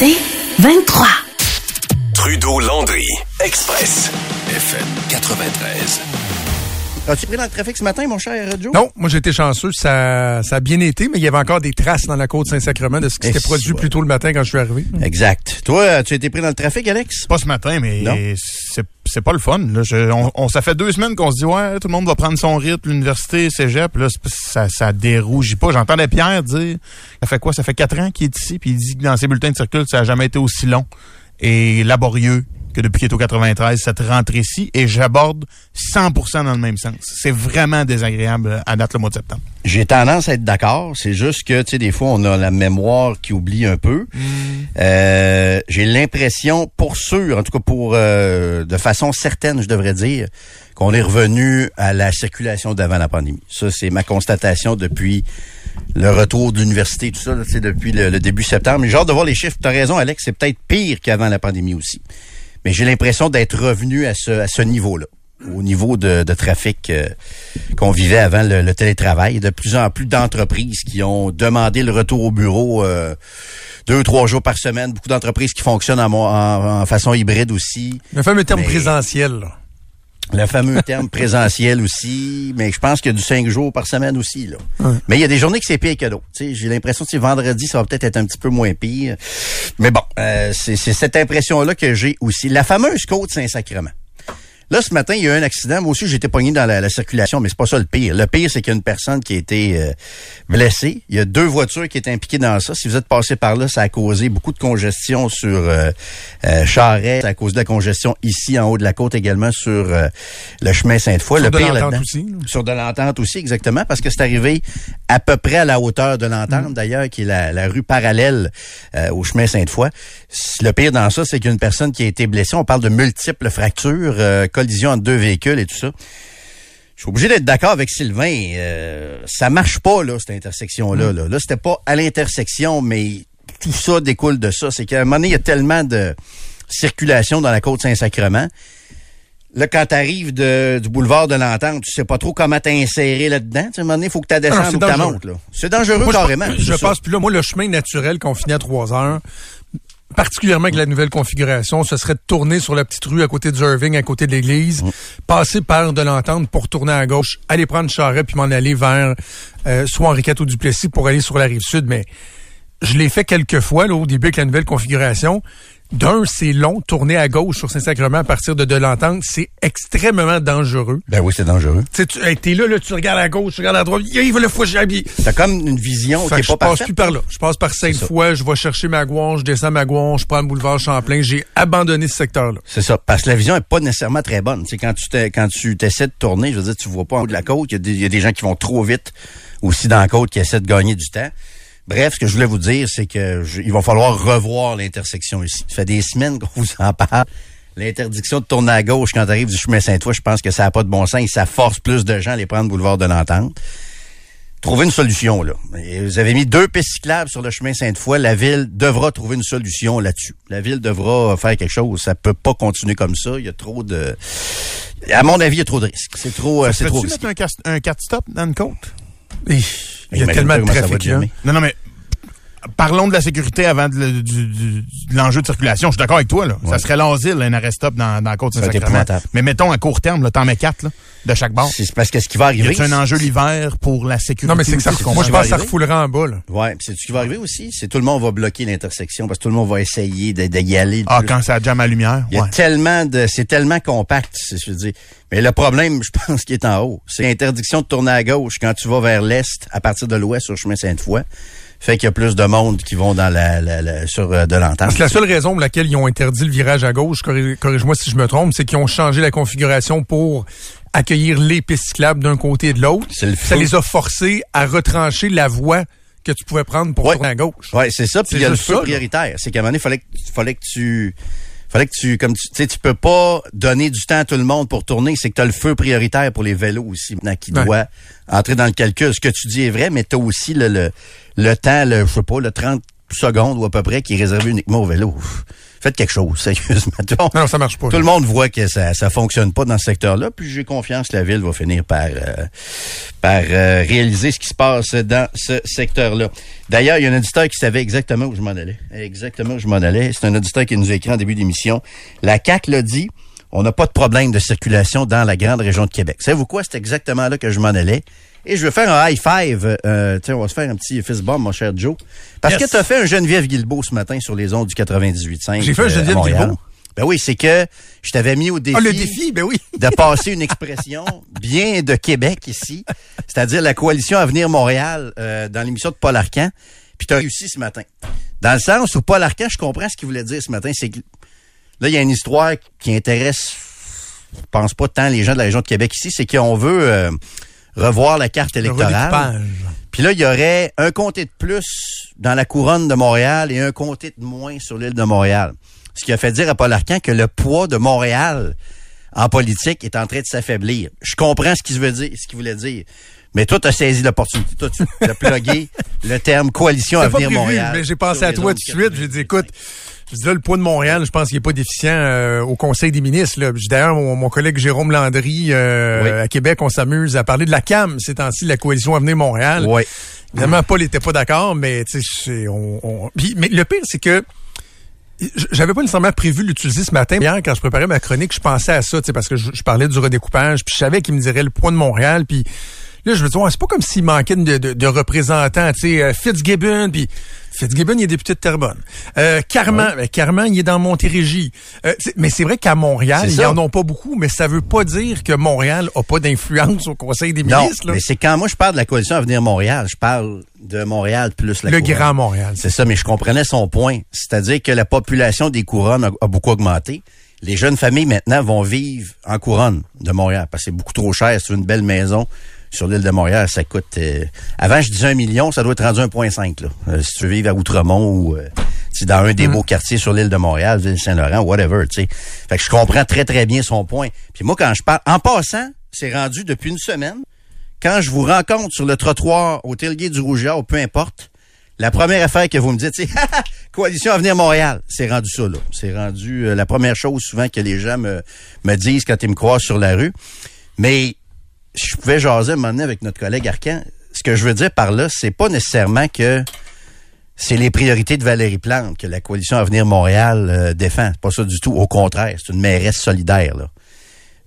C'est 23. Trudeau-Landry, Express, FM 93. As-tu pris dans le trafic ce matin, mon cher Joe? Non, moi j'étais chanceux, ça, ça a bien été, mais il y avait encore des traces dans la côte Saint-Sacrement de ce qui s'était produit plus tôt le matin quand je suis arrivé. Exact. Toi, tu as été pris dans le trafic, Alex? Pas ce matin, mais c'est c'est pas le fun. Là. On, ça fait deux semaines qu'on se dit ouais, tout le monde va prendre son rythme, l'université, cégep. Là, ça, ça dérougit pas. J'entendais Pierre dire, ça fait quoi? Ça fait quatre ans qu'il est ici, puis il dit que dans ses bulletins de circule, ça a jamais été aussi long et laborieux que depuis qu'il est au 93 cette rentrée-ci. Et j'aborde 100% dans le même sens. C'est vraiment désagréable à date le mois de septembre. J'ai tendance à être d'accord. C'est juste que, tu sais, des fois, on a la mémoire qui oublie un peu. Euh, J'ai l'impression, pour sûr, en tout cas pour euh, de façon certaine, je devrais dire, qu'on est revenu à la circulation d'avant la pandémie. Ça, c'est ma constatation depuis le retour de l'université, tout ça, là, depuis le, le début septembre. Mais j'ai hâte de voir les chiffres. T'as raison, Alex, c'est peut-être pire qu'avant la pandémie aussi. Mais j'ai l'impression d'être revenu à ce, à ce niveau-là au niveau de, de trafic euh, qu'on vivait avant le, le télétravail. Il y a de plus en plus d'entreprises qui ont demandé le retour au bureau euh, deux, trois jours par semaine. Beaucoup d'entreprises qui fonctionnent en, en- en façon hybride aussi. Le fameux terme Mais- présentiel, là. Le fameux terme présentiel aussi, mais je pense qu'il y a du cinq jours par semaine aussi. Là. Mais il y a des journées que c'est pire que d'autres. Tu sais, J'ai l'impression que vendredi, ça va peut-être être un petit peu moins pire. Mais bon, euh, c'est c'est cette impression-là que j'ai aussi. La fameuse côte Saint-Sacrement. Là, ce matin, il y a eu un accident. Moi aussi, j'étais pogné dans la, la circulation, mais c'est pas ça le pire. Le pire, c'est qu'il y a une personne qui a été euh, blessée. Il y a deux voitures qui étaient impliquées dans ça. Si vous êtes passé par là, ça a causé beaucoup de congestion sur euh, euh, Charest. Ça a causé de la congestion ici, en haut de la côte également, sur euh, le chemin Sainte-Foy. Sur Le de pire l'entente aussi, là. Sur de l'entente aussi, exactement, parce que c'est arrivé à peu près à la hauteur de l'entente, d'ailleurs, qui est la, la rue parallèle euh, au chemin Sainte-Foy. Le pire dans ça, c'est qu'il y a une personne qui a été blessée. On parle de multiples fractures, euh, collision entre deux véhicules et tout ça. Je suis obligé d'être d'accord avec Sylvain. Euh, ça marche pas, là, cette intersection-là. Là, là c'était pas à l'intersection, mais tout ça découle de ça. C'est qu'à un moment donné, il y a tellement de circulation dans la côte Saint-Sacrement. Là, quand t'arrives du boulevard de l'Entente, tu sais pas trop comment t'insérer là-dedans. Tu sais, à un moment donné, il faut que tu Ah descendes c'est ou que tu dangereux. montes. C'est dangereux Moi, je- carrément. Je, ça. passe plus là. Moi, le chemin naturel qu'on finit à 3 heures, particulièrement avec la nouvelle configuration, ce serait de tourner sur la petite rue à côté du Irving, à côté de l'église, Mm. passer par de l'entente pour tourner à gauche, aller prendre Charret puis m'en aller vers euh, soit Henri ou Duplessis pour aller sur la rive sud. Mais je l'ai fait quelques fois là, au début avec la nouvelle configuration. D'un, c'est long, tourner à gauche sur Saint-Sacrement à partir de de l'entente, c'est extrêmement dangereux. Ben oui, c'est dangereux. Tu sais, tu hey, t'es là, là, tu regardes à gauche, tu regardes à droite, il va le j'habille. T'as comme une vision qui est je pas passe parfaite. plus par là. Je passe par Sainte-Foy, je vais chercher Magouan, je descends Magouan, je prends le boulevard Champlain. J'ai abandonné ce secteur-là. C'est ça. Parce que la vision est pas nécessairement très bonne. Sais, quand tu quand tu t'essaies de tourner, je veux dire, tu vois pas en haut de la côte. Y, il y a des gens qui vont trop vite aussi dans la côte qui essaient de gagner du temps. Bref, ce que je voulais vous dire, c'est que je- il va falloir revoir l'intersection ici. Ça fait des semaines qu'on vous en parle. L'interdiction de tourner à gauche quand tu arrives du chemin Saint-Foy, je pense que ça n'a pas de bon sens et ça force plus de gens à aller prendre le boulevard de l'Entente. Trouver une solution, là. Et vous avez mis deux pistes cyclables sur le chemin Sainte-Foy. La ville devra trouver une solution là-dessus. La ville devra faire quelque chose. Ça peut pas continuer comme ça. Il y a trop de... À mon avis, il y a trop de risques. C'est trop, euh, c'est trop risqué. mettre un, un 4 stop dans une côte? Il y a tellement de trafic là. Non, non, mais parlons de la sécurité avant de, le- du- du- de l'enjeu de circulation. Je suis d'accord avec toi. Là. Ça serait l'asile, un arrêt stop dans, dans la côte Saint-Sacrement. Mais mettons à court terme, là, t'en mets quatre là, de chaque bord. C'est parce que ce qui va arriver... a un enjeu l'hiver pour la sécurité? Non, mais c'est que ça, moi, je pense que ça refoulera en bas, là. Ouais, puis c'est ce qui va arriver aussi, c'est tout le monde va bloquer l'intersection parce que tout le monde va essayer de, de y aller. Ah, quand ça jamme à lumière? Il y a Ouais. tellement de, c'est tellement compact, c'est que je veux dire. Mais le problème, je pense, qui est en haut, c'est l'interdiction de tourner à gauche quand tu vas vers l'est, à partir de l'ouest sur le chemin Sainte-Foy, fait qu'il y a plus de monde qui vont dans la, la- la- sur euh, de l'entente. La seule raison pour laquelle ils ont interdit le virage à gauche, corri- corrige-moi si je me trompe, c'est qu'ils ont changé la configuration pour accueillir les pistes cyclables d'un côté et de l'autre. Le Ça les a forcés à retrancher la voie que tu pouvais prendre pour Ouais. tourner à gauche. Ouais, c'est ça. Puis il y a le feu prioritaire. C'est qu'à un moment donné, fallait que, fallait que tu, fallait que tu, comme tu, tu sais, tu peux pas donner du temps à tout le monde pour tourner. C'est que tu as le feu prioritaire pour les vélos aussi, maintenant, qui Ouais. doit entrer dans le calcul. Ce que tu dis est vrai, mais tu as aussi le, le, le temps, le, je sais pas, le 30, secondes ou à peu près qui est réservé uniquement au vélo. Faites quelque chose, sérieusement. Non, ça marche pas. Tout le monde voit que ça ça fonctionne pas dans ce secteur-là, puis j'ai confiance que la ville va finir par euh, par euh, réaliser ce qui se passe dans ce secteur-là. D'ailleurs, il y a un auditeur qui savait exactement où je m'en allais. Exactement où je m'en allais. C'est un auditeur qui nous a écrit en début d'émission. La CAC l'a dit, on n'a pas de problème de circulation dans la grande région de Québec. Savez-vous quoi? C'est exactement là que je m'en allais. Et je veux faire un high five. Euh, tiens, on va se faire un petit fist bump, mon cher Joe. Parce Yes. que tu as fait un Geneviève Guilbeault ce matin sur les ondes du 98.5. J'ai fait un euh, Geneviève Montréal. Guilbeault? Ben oui, c'est que je t'avais mis au défi, Ah, le défi, ben oui. de passer une expression bien de Québec ici, c'est-à-dire la coalition Avenir Montréal euh, dans l'émission de Paul Arcan. Puis tu as réussi ce matin. Dans le sens où Paul Arcan, je comprends ce qu'il voulait dire ce matin, c'est que là, il y a une histoire qui intéresse, je pense pas tant les gens de la région de Québec ici, c'est qu'on veut euh, revoir la carte Le électorale. Puis là, il y aurait un comté de plus dans la couronne de Montréal et un comté de moins sur l'île de Montréal. Ce qui a fait dire à Paul Arcan que le poids de Montréal en politique est en train de s'affaiblir. Je comprends ce qu'il veut dire, ce qu'il voulait dire. Mais toi, tu as saisi l'opportunité. Toi, tu as plugué le terme coalition Avenir prévu, Montréal. mais j'ai pensé à toi tout de suite. J'ai dit, écoute, là, le poids de Montréal, je pense qu'il est pas déficient euh, au Conseil des ministres. D'ailleurs, mon, mon collègue Jérôme Landry, euh, Oui. à Québec, on s'amuse à parler de la CAM ces temps-ci, la coalition Avenir Montréal. Oui. Évidemment, Paul n'était pas d'accord, mais tu sais, c'est- on, on- Puis, mais le pire, c'est que j'avais pas nécessairement prévu l'utiliser ce matin. Hier, quand je préparais ma chronique, je pensais à ça, tu sais, parce que je, je parlais du redécoupage, puis je savais qu'il me dirait le poids de Montréal, puis là, je me ouais, c'est pas comme s'il manquait de, de, de représentants, tu sais, euh, Fitzgibbon, puis Fitzgibbon, il est député de Terrebonne. Euh, Carman, ben, Carman, il est dans Montérégie. Euh, mais c'est vrai qu'à Montréal, ils en ont pas beaucoup, mais ça veut pas dire que Montréal a pas d'influence au Conseil des Non, ministres. là. mais c'est quand moi je parle de la coalition Avenir Montréal, je parle de Montréal plus la Le couronne. Grand Montréal. C'est ça, mais je comprenais son point. C'est-à-dire que la population des couronnes a, a beaucoup augmenté. Les jeunes familles maintenant vont vivre en couronne de Montréal parce que c'est beaucoup trop cher. Veux une belle maison sur l'île de Montréal, ça coûte... euh, avant, je disais un million, ça doit être rendu 1,5. là. Euh, si tu veux vivre à Outremont ou euh, dans un des beaux quartiers sur l'île de Montréal, Ville-Saint-Laurent, whatever, tu sais. Fait que je comprends très, très bien son point. Puis moi, quand je parle... En passant, c'est rendu depuis une semaine quand je vous rencontre sur le trottoir au tailgate du Rougeard, ou peu importe, la première affaire que vous me dites, c'est Coalition Avenir Montréal. C'est rendu ça, là. C'est rendu euh, la première chose souvent que les gens me, me disent quand ils me croisent sur la rue. Mais je pouvais jaser un moment donné avec notre collègue Arcan. Ce que je veux dire par là, c'est pas nécessairement que c'est les priorités de Valérie Plante que la Coalition Avenir Montréal euh, défend. C'est pas ça du tout. Au contraire, c'est une mairesse solidaire, là.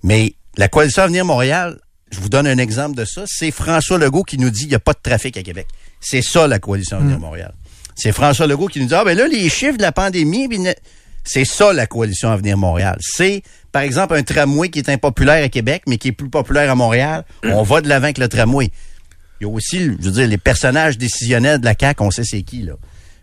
Mais la Coalition Avenir Montréal, je vous donne un exemple de ça, c'est François Legault qui nous dit qu'il n'y a pas de trafic à Québec. C'est ça, la Coalition Avenir Montréal. C'est François Legault qui nous dit, ah ben là, les chiffres de la pandémie, c'est ça, la Coalition Avenir Montréal. C'est, par exemple, un tramway qui est impopulaire à Québec, mais qui est plus populaire à Montréal. On va de l'avant avec le tramway. Il y a aussi, je veux dire, les personnages décisionnels de la CAQ, on sait c'est qui, là.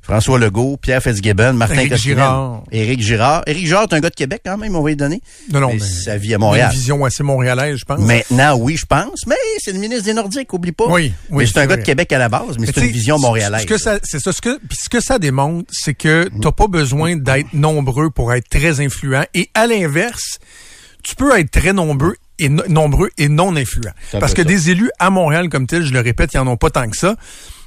François Legault, Pierre Fitzgibbon, Martin Girard. Éric Girard. Éric Girard est un gars de Québec quand même, on va lui donner. Non, non, Mais mais sa vie à Montréal. Une vision assez montréalaise, je pense. Maintenant, oui, je pense, mais c'est le ministre des Nordiques, oublie pas. Oui, oui, Mais c'est un gars de Québec à la base, mais, Mais c'est une vision montréalaise. Ce que ça, c'est ça. Ce que, puis ce que ça démontre, c'est que t'as pas besoin d'être nombreux pour être très influent. Et à l'inverse, tu peux être très nombreux et no- nombreux et non un Parce que ça. des élus à Montréal comme tel, je le répète, ils en ont pas tant que ça.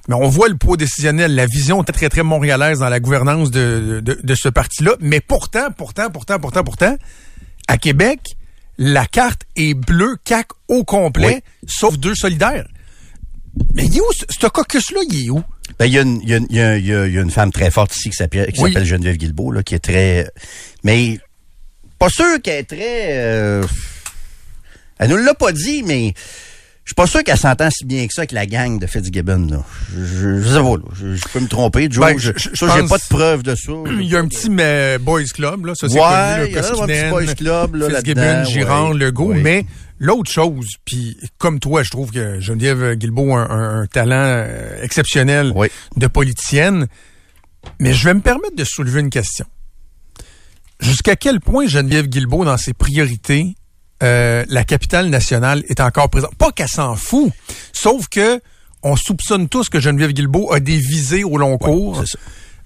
Mais on voit le poids décisionnel, la vision très, très, très montréalaise dans la gouvernance de, de, de ce parti-là. Mais pourtant, pourtant, pourtant, pourtant, pourtant, à Québec, la carte est bleue, CAC au complet, sauf deux solidaires. Mais il est où, ce caucus-là, il est où? Ben, il y, a une- il y a une- il y y a- une femme très forte ici qui s'appelle qui Oui. s'appelle Geneviève Guilbeault, là, qui est très... Mais pas sûr qu'elle est très... euh, Elle nous l'a pas dit, mais je suis pas sûr qu'elle s'entend si bien que ça avec la gang de Fitzgibbon. Là. Je, je, je sais pas, là. Je, je peux me tromper, Joe. Ben, je, ça, j'ai pas de preuve de ça. Il y a un petit mais, boys club, là, ça c'est Ouais, connu, il y a là, un petit Koskinen, boys club, là, Fitzgibbon, Girard, ouais. Legault, mais l'autre chose, puis comme toi, je trouve que Geneviève Guilbeault a un, un- un talent euh, exceptionnel de politicienne, mais je vais me permettre de soulever une question. Jusqu'à quel point Geneviève Guilbeault, dans ses priorités, euh, la capitale nationale est encore présente? Pas qu'elle s'en fout, sauf que on soupçonne tous que Geneviève Guilbeault a des visées au long cours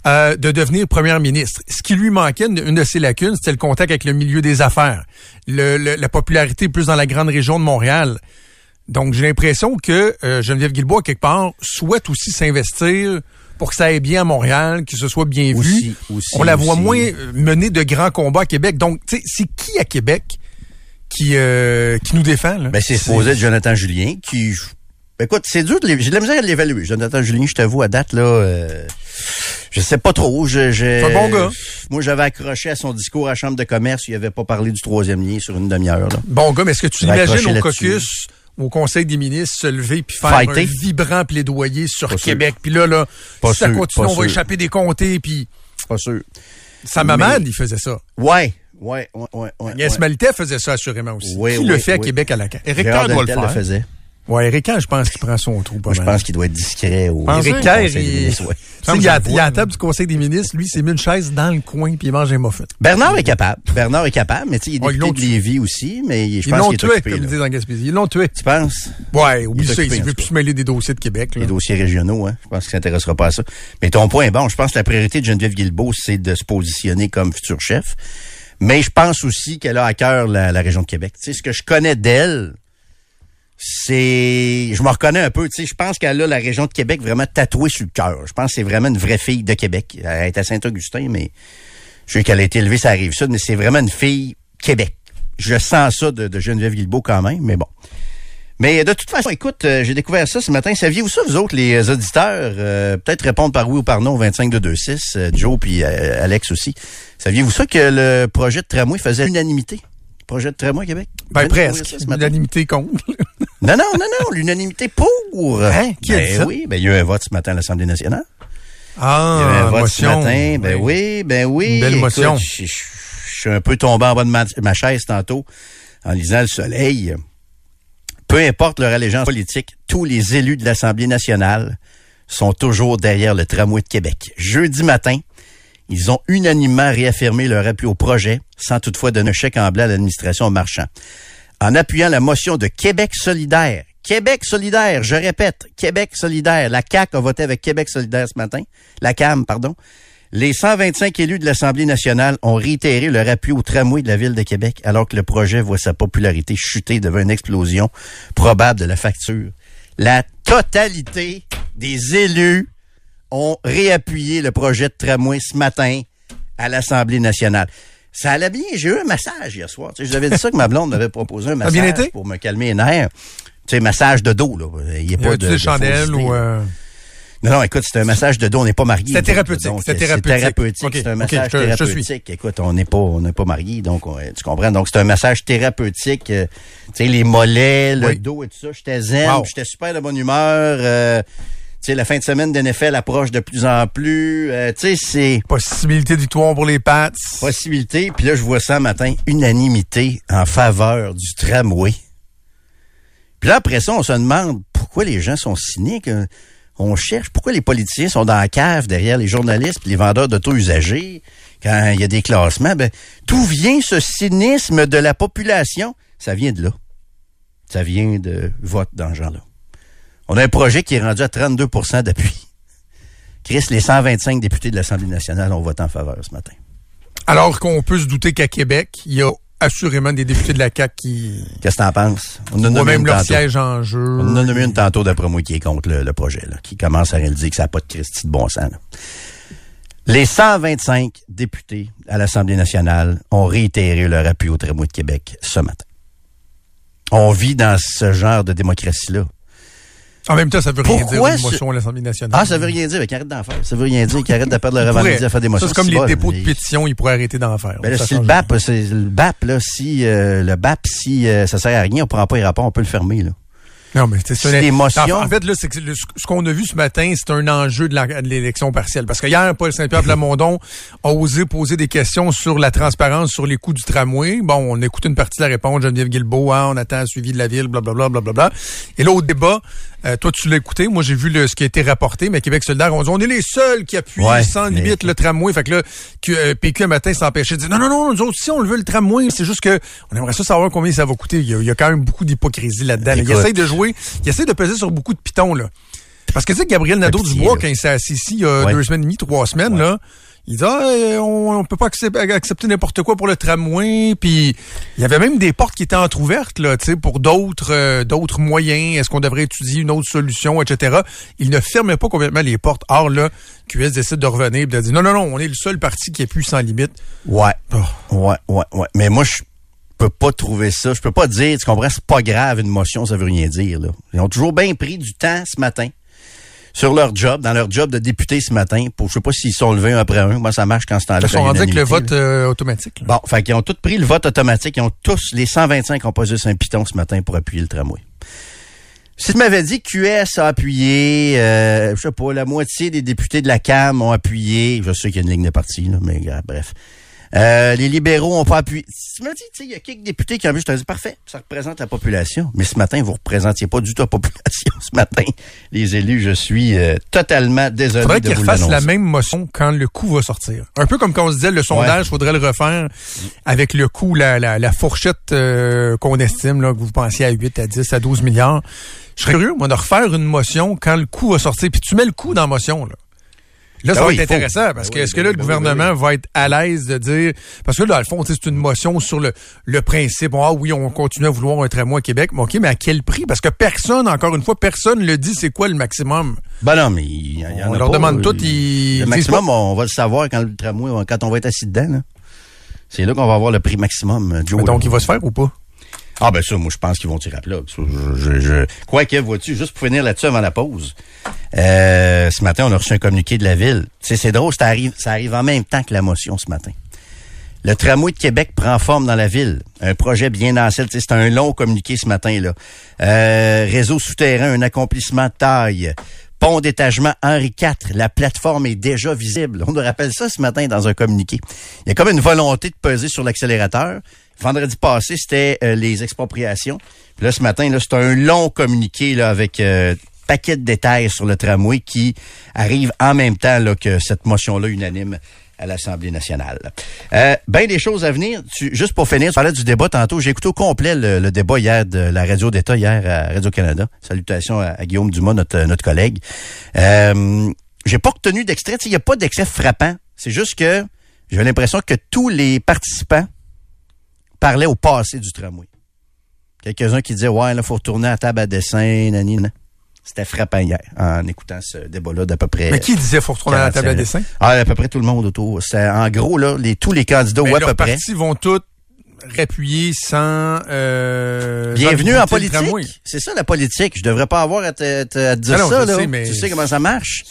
euh, de devenir première ministre. Ce qui lui manquait, une, de ses lacunes, c'était le contact avec le milieu des affaires, le, le- la popularité plus dans la grande région de Montréal. Donc, j'ai l'impression que euh, Geneviève Guilbeault, quelque part, souhaite aussi s'investir pour que ça aille bien à Montréal, que ce soit bien vu. Aussi, aussi, On la voit aussi. moins mener de grands combats à Québec. Donc, tu sais, c'est qui à Québec qui euh, qui nous défend là Ben, c'est supposé être Jonathan Julien qui. Ben, écoute, c'est dur de J'ai de la misère à l'évaluer. Jonathan Julien, je t'avoue, à date, là, euh, je sais pas trop. Je, je- C'est un bon gars. Moi, j'avais accroché à son discours à la Chambre de commerce. Il avait pas parlé du troisième lien sur une demi-heure. Bon gars, mais est-ce que tu imagines au caucus, au Conseil des ministres, se lever puis faire Fighter. un vibrant plaidoyer sur Pas. Québec? Puis là, là, Pas si ça continue, on va sûr. échapper des comtés. Puis Pas sûr. sa mamade, il faisait ça. Ouais, ouais, ouais, ouais. ouais, ouais. Maltais faisait ça assurément aussi. Oui, qui oui, le fait à oui. Québec à la? Éric Gérard Kerr doit le faire. faisait. Ouais, Eric Kerr, je pense qu'il prend son trou pas je pense qu'il doit être discret au Kerr, des il, ouais. il, il y a la table du Conseil des ministres, lui, s'est mis une chaise dans le coin puis il mange un muffin. Bernard est capable. Bernard est capable, mais tu sais, il est député de. Lévis aussi, mais je pense qu'il est tué, occupé, comme ils disent en Gaspésie. Ils l'ont tué. Tu penses? Ouais, oublie est ça, il en veut plus se mêler des dossiers de Québec. les dossiers régionaux, hein. Je pense qu'il s'intéressera pas à ça. Mais ton point est bon. Je pense que la priorité de Geneviève Guilbeault, c'est de se positionner comme futur chef. Mais je pense aussi qu'elle a à cœur la, région de Québec. Tu ce que je connais d'elle, c'est... Je me reconnais un peu. Je pense qu'elle a la région de Québec vraiment tatouée sur le cœur. Je pense que c'est vraiment une vraie fille de Québec. Elle est à Saint-Augustin, mais je sais qu'elle a été élevée, ça arrive ça, mais c'est vraiment une fille Québec. Je sens ça de, de Geneviève Guilbeault quand même, mais bon. Mais de toute façon, écoute, euh, j'ai découvert ça ce matin. Saviez-vous ça, vous autres, les euh, auditeurs? Euh, Peut-être répondre par oui ou par non au 25226, euh, Joe puis euh, Alex aussi. Saviez-vous ça que le projet de tramway faisait l'unanimité? Projet de tramway Québec? Ben, de presque. L'unanimité compte. Non, non, non, non, l'unanimité pour. Hein? Qui a ben dit ça? oui, ben il y a eu un vote ce matin à l'Assemblée nationale. Il y a eu Ah, un vote motion. ce matin. Ben oui, ben oui. Une belle Écoute, motion. Je, suis un peu tombé en bas de ma, ma chaise tantôt en lisant le soleil. Peu importe leur allégeance politique, tous les élus de l'Assemblée nationale sont toujours derrière le tramway de Québec. Jeudi matin, ils ont unanimement réaffirmé leur appui au projet, sans toutefois donner chèque en blanc à l'administration marchand. En appuyant la motion de Québec solidaire. Québec solidaire, je répète, Québec solidaire. La CAQ a voté avec Québec solidaire ce matin. La CAM, pardon. Les 125 élus de l'Assemblée nationale ont réitéré leur appui au tramway de la ville de Québec, alors que le projet voit sa popularité chuter devant une explosion probable de la facture. La totalité des élus ont réappuyé le projet de tramway ce matin à l'Assemblée nationale. Ça allait bien. J'ai eu un massage hier soir. Tu sais, je l'avais dit ça que ma blonde m'avait proposé un a massage bien été? pour me calmer les nerfs. Tu sais, massage de dos, là. Il n'y a Y pas de, fausseté, ou... euh, Non, non, écoute, c'est un massage de dos, on n'est pas mariés. C'était donc, thérapeutique, C'est thérapeutique. thérapeutique, Ok, c'est un massage je je thérapeutique. Écoute, on n'est pas, on n'est pas mariés, donc on- tu comprends? Donc c'est un massage thérapeutique. euh, tu sais, les mollets, le Oui. dos et tout ça. J'étais zen, Wow. j'étais super de bonne humeur. euh, tu sais, la fin de semaine d'NFL approche de plus en plus. euh, tu sais, c'est Possibilité de victoire pour les Pats. possibilité. Puis là, je vois ça un matin, unanimité en faveur du tramway. Puis là, après ça, on se demande pourquoi les gens sont cyniques. On cherche pourquoi les politiciens sont dans la cave derrière les journalistes et les vendeurs d'auto usagers quand il y a des classements? Ben, d'où vient ce cynisme de la population? Ça vient de là. Ça vient de vote dans ce genre-là. On a un projet qui est rendu à 32% d'appui. Chris, les 125 députés de l'Assemblée nationale ont voté en faveur ce matin. Alors qu'on peut se douter qu'à Québec, il y a assurément des députés de la CAQ qui Qu'est-ce que t'en penses? On en a même leur tantôt. siège en jeu. On en a nommé une tantôt d'après moi qui est contre le, le projet, là, qui commence à réaliser que ça n'a pas de Christie de bon sens. là. Les 125 députés à l'Assemblée nationale ont réitéré leur appui au tramway de Québec ce matin. On vit dans ce genre de démocratie-là. En même temps, ça veut rien Pourquoi dire une motion à l'Assemblée nationale. Ah, ça veut rien dire, qu'il arrête d'en faire. Ça veut rien dire qu'il arrête de perdre le Il revendiquer pourrait. à faire des motions. Ça, c'est comme les dépôts de pétition, ils pourraient arrêter d'en faire. Ben là, Ça si le BAP, c'est le BAP, là, si euh, le BAP, si euh, ça sert à rien, on pourra pas y répondre, on peut le fermer, là. Non, mais c'est C'est des motions. En fait, là, c'est ce qu'on a vu ce matin, c'est un enjeu de l'élection partielle. Parce que hier, Paul Saint-Pierre Plamondon a osé poser des questions sur la transparence sur les coûts du tramway. Bon, on a écouté une partie de la réponse, Geneviève Guilbeault, hein, on attend un suivi de la ville, blablabla, blablabla. Et là, au débat, euh, toi, tu l'as écouté. Moi, j'ai vu le, ce qui a été rapporté, mais Québec solidaire, on dit, on est les seuls qui appuient Ouais, sans mais- limite le tramway. Fait que là, que, euh, PQ un matin s'empêchait de dire, non, non, non, nous autres, si on le veut, le tramway, c'est juste que on aimerait ça savoir combien ça va coûter. Il y a, il y a quand même beaucoup d'hypocrisie là-dedans. là. Il essaie de jouer, il essaie de peser sur beaucoup de pitons, là. Parce que tu sais, Gabriel Nadeau-Dubois, quand il s'est assis ici il y a Ouais. deux semaines et demie, trois semaines, là, Il dit ah, euh, on, on peut pas accepter, accepter n'importe quoi pour le tramway. Puis il y avait même des portes qui étaient entrouvertes là, tu sais, pour d'autres euh, d'autres moyens. Est-ce qu'on devrait étudier une autre solution, etc. Il ne fermait pas complètement les portes. Or là, QS décide de revenir et de dire non non non, on est le seul parti qui est plus sans limite. Ouais. Oh. Ouais, ouais, ouais. Mais moi, je peux pas trouver ça. Je peux pas dire, tu comprends, c'est pas grave, une motion, ça veut rien dire, là. Ils ont toujours bien pris du temps ce matin sur leur job, dans leur job de député ce matin, pour je sais pas s'ils sont levés un après un. Moi, ça marche quand c'est en Ils sont rendus avec le vote euh, automatique. là. Bon, fait qu'ils ont tous pris le vote automatique. Ils ont tous, les 125 ont posé un piton ce matin pour appuyer le tramway. Si tu m'avais dit que QS a appuyé, euh, je sais pas, la moitié des députés de la CAM ont appuyé, je sais qu'il y a une ligne de parti, là, mais euh, bref. Euh, les libéraux ont pas appuyé. Tu tu sais, il y a quelques députés qui ont vu, je te dis, parfait, ça représente la population. Mais ce matin, vous représentiez pas du tout la population ce matin. Les élus, je suis euh, totalement désolé faudrait de qu'ils vous refassent la l'annoncer. même motion quand le coup va sortir. Un peu comme quand on se disait le sondage, faudrait le refaire avec le coût, la, la, la fourchette euh, qu'on estime, là, que vous pensiez à 8, à 10, à 12 milliards. Je serais curieux, moi, de refaire une motion quand le coût va sortir. Puis tu mets le coût dans la motion, là. Là, ça Ah va oui, être faut. intéressant parce Ben que oui, est-ce que ben là, le ben ben gouvernement va être à l'aise de dire... Parce que là, dans le fond, c'est une motion sur le, le principe. Ah oui, on continue à vouloir un tramway à Québec. Mais OK, mais à quel prix? Parce que personne, encore une fois, personne le dit c'est quoi le maximum? Ben non, mais il y, en- il y en On a leur pas. demande tout, Le- ils Le maximum, on va le savoir quand le tramway, quand on va être assis dedans. là. C'est là qu'on va avoir le prix maximum, euh, Joe. Mais donc, il va se faire ou pas? Ah ben ça, moi je pense qu'ils vont tirer à plat. Je, je. Quoique, vois-tu, juste pour finir là-dessus avant la pause, euh, ce matin, on a reçu un communiqué de la ville. C'est drôle, ça arrive, en même temps que la motion ce matin. Le tramway de Québec prend forme dans la ville. Un projet bien ancien. C'est un long communiqué ce matin. là. Euh, réseau souterrain, un accomplissement de taille. Pont d'étagement Henri IV. La plateforme est déjà visible. On nous rappelle ça ce matin dans un communiqué. Il y a comme une volonté de peser sur l'accélérateur. Vendredi passé, c'était euh, les expropriations. Puis là, ce matin, là, c'est un long communiqué là, avec euh, paquet de détails sur le tramway qui arrive en même temps là, que cette motion-là unanime à l'Assemblée nationale. Euh, ben des choses à venir. Tu- juste pour finir, tu parlais du débat tantôt. J'ai écouté au complet le, le débat hier de la radio d'État hier à Radio-Canada. Salutations à, Guillaume Dumas, notre, notre collègue. Euh, j'ai pas retenu d'extrait. Il n'y a pas d'extrait frappant. C'est juste que j'ai l'impression que tous les participants parlaient au passé du tramway. Quelques-uns qui disaient Ouais, là, faut retourner à la table à dessin, nani, nan. C'était frappant hier en écoutant ce débat-là d'à peu près. Mais qui disait faut retourner à la table à 45 dessin? Ah, à peu près tout le monde autour. C'est en gros là, les tous les candidats Mais ou à peu près. partis vont tous réappuyer sans... Euh, Bienvenue sans en politique. C'est ça la politique. Je devrais pas avoir à te, te- à te dire Ah non, ça là. sais, mais- Tu sais comment ça marche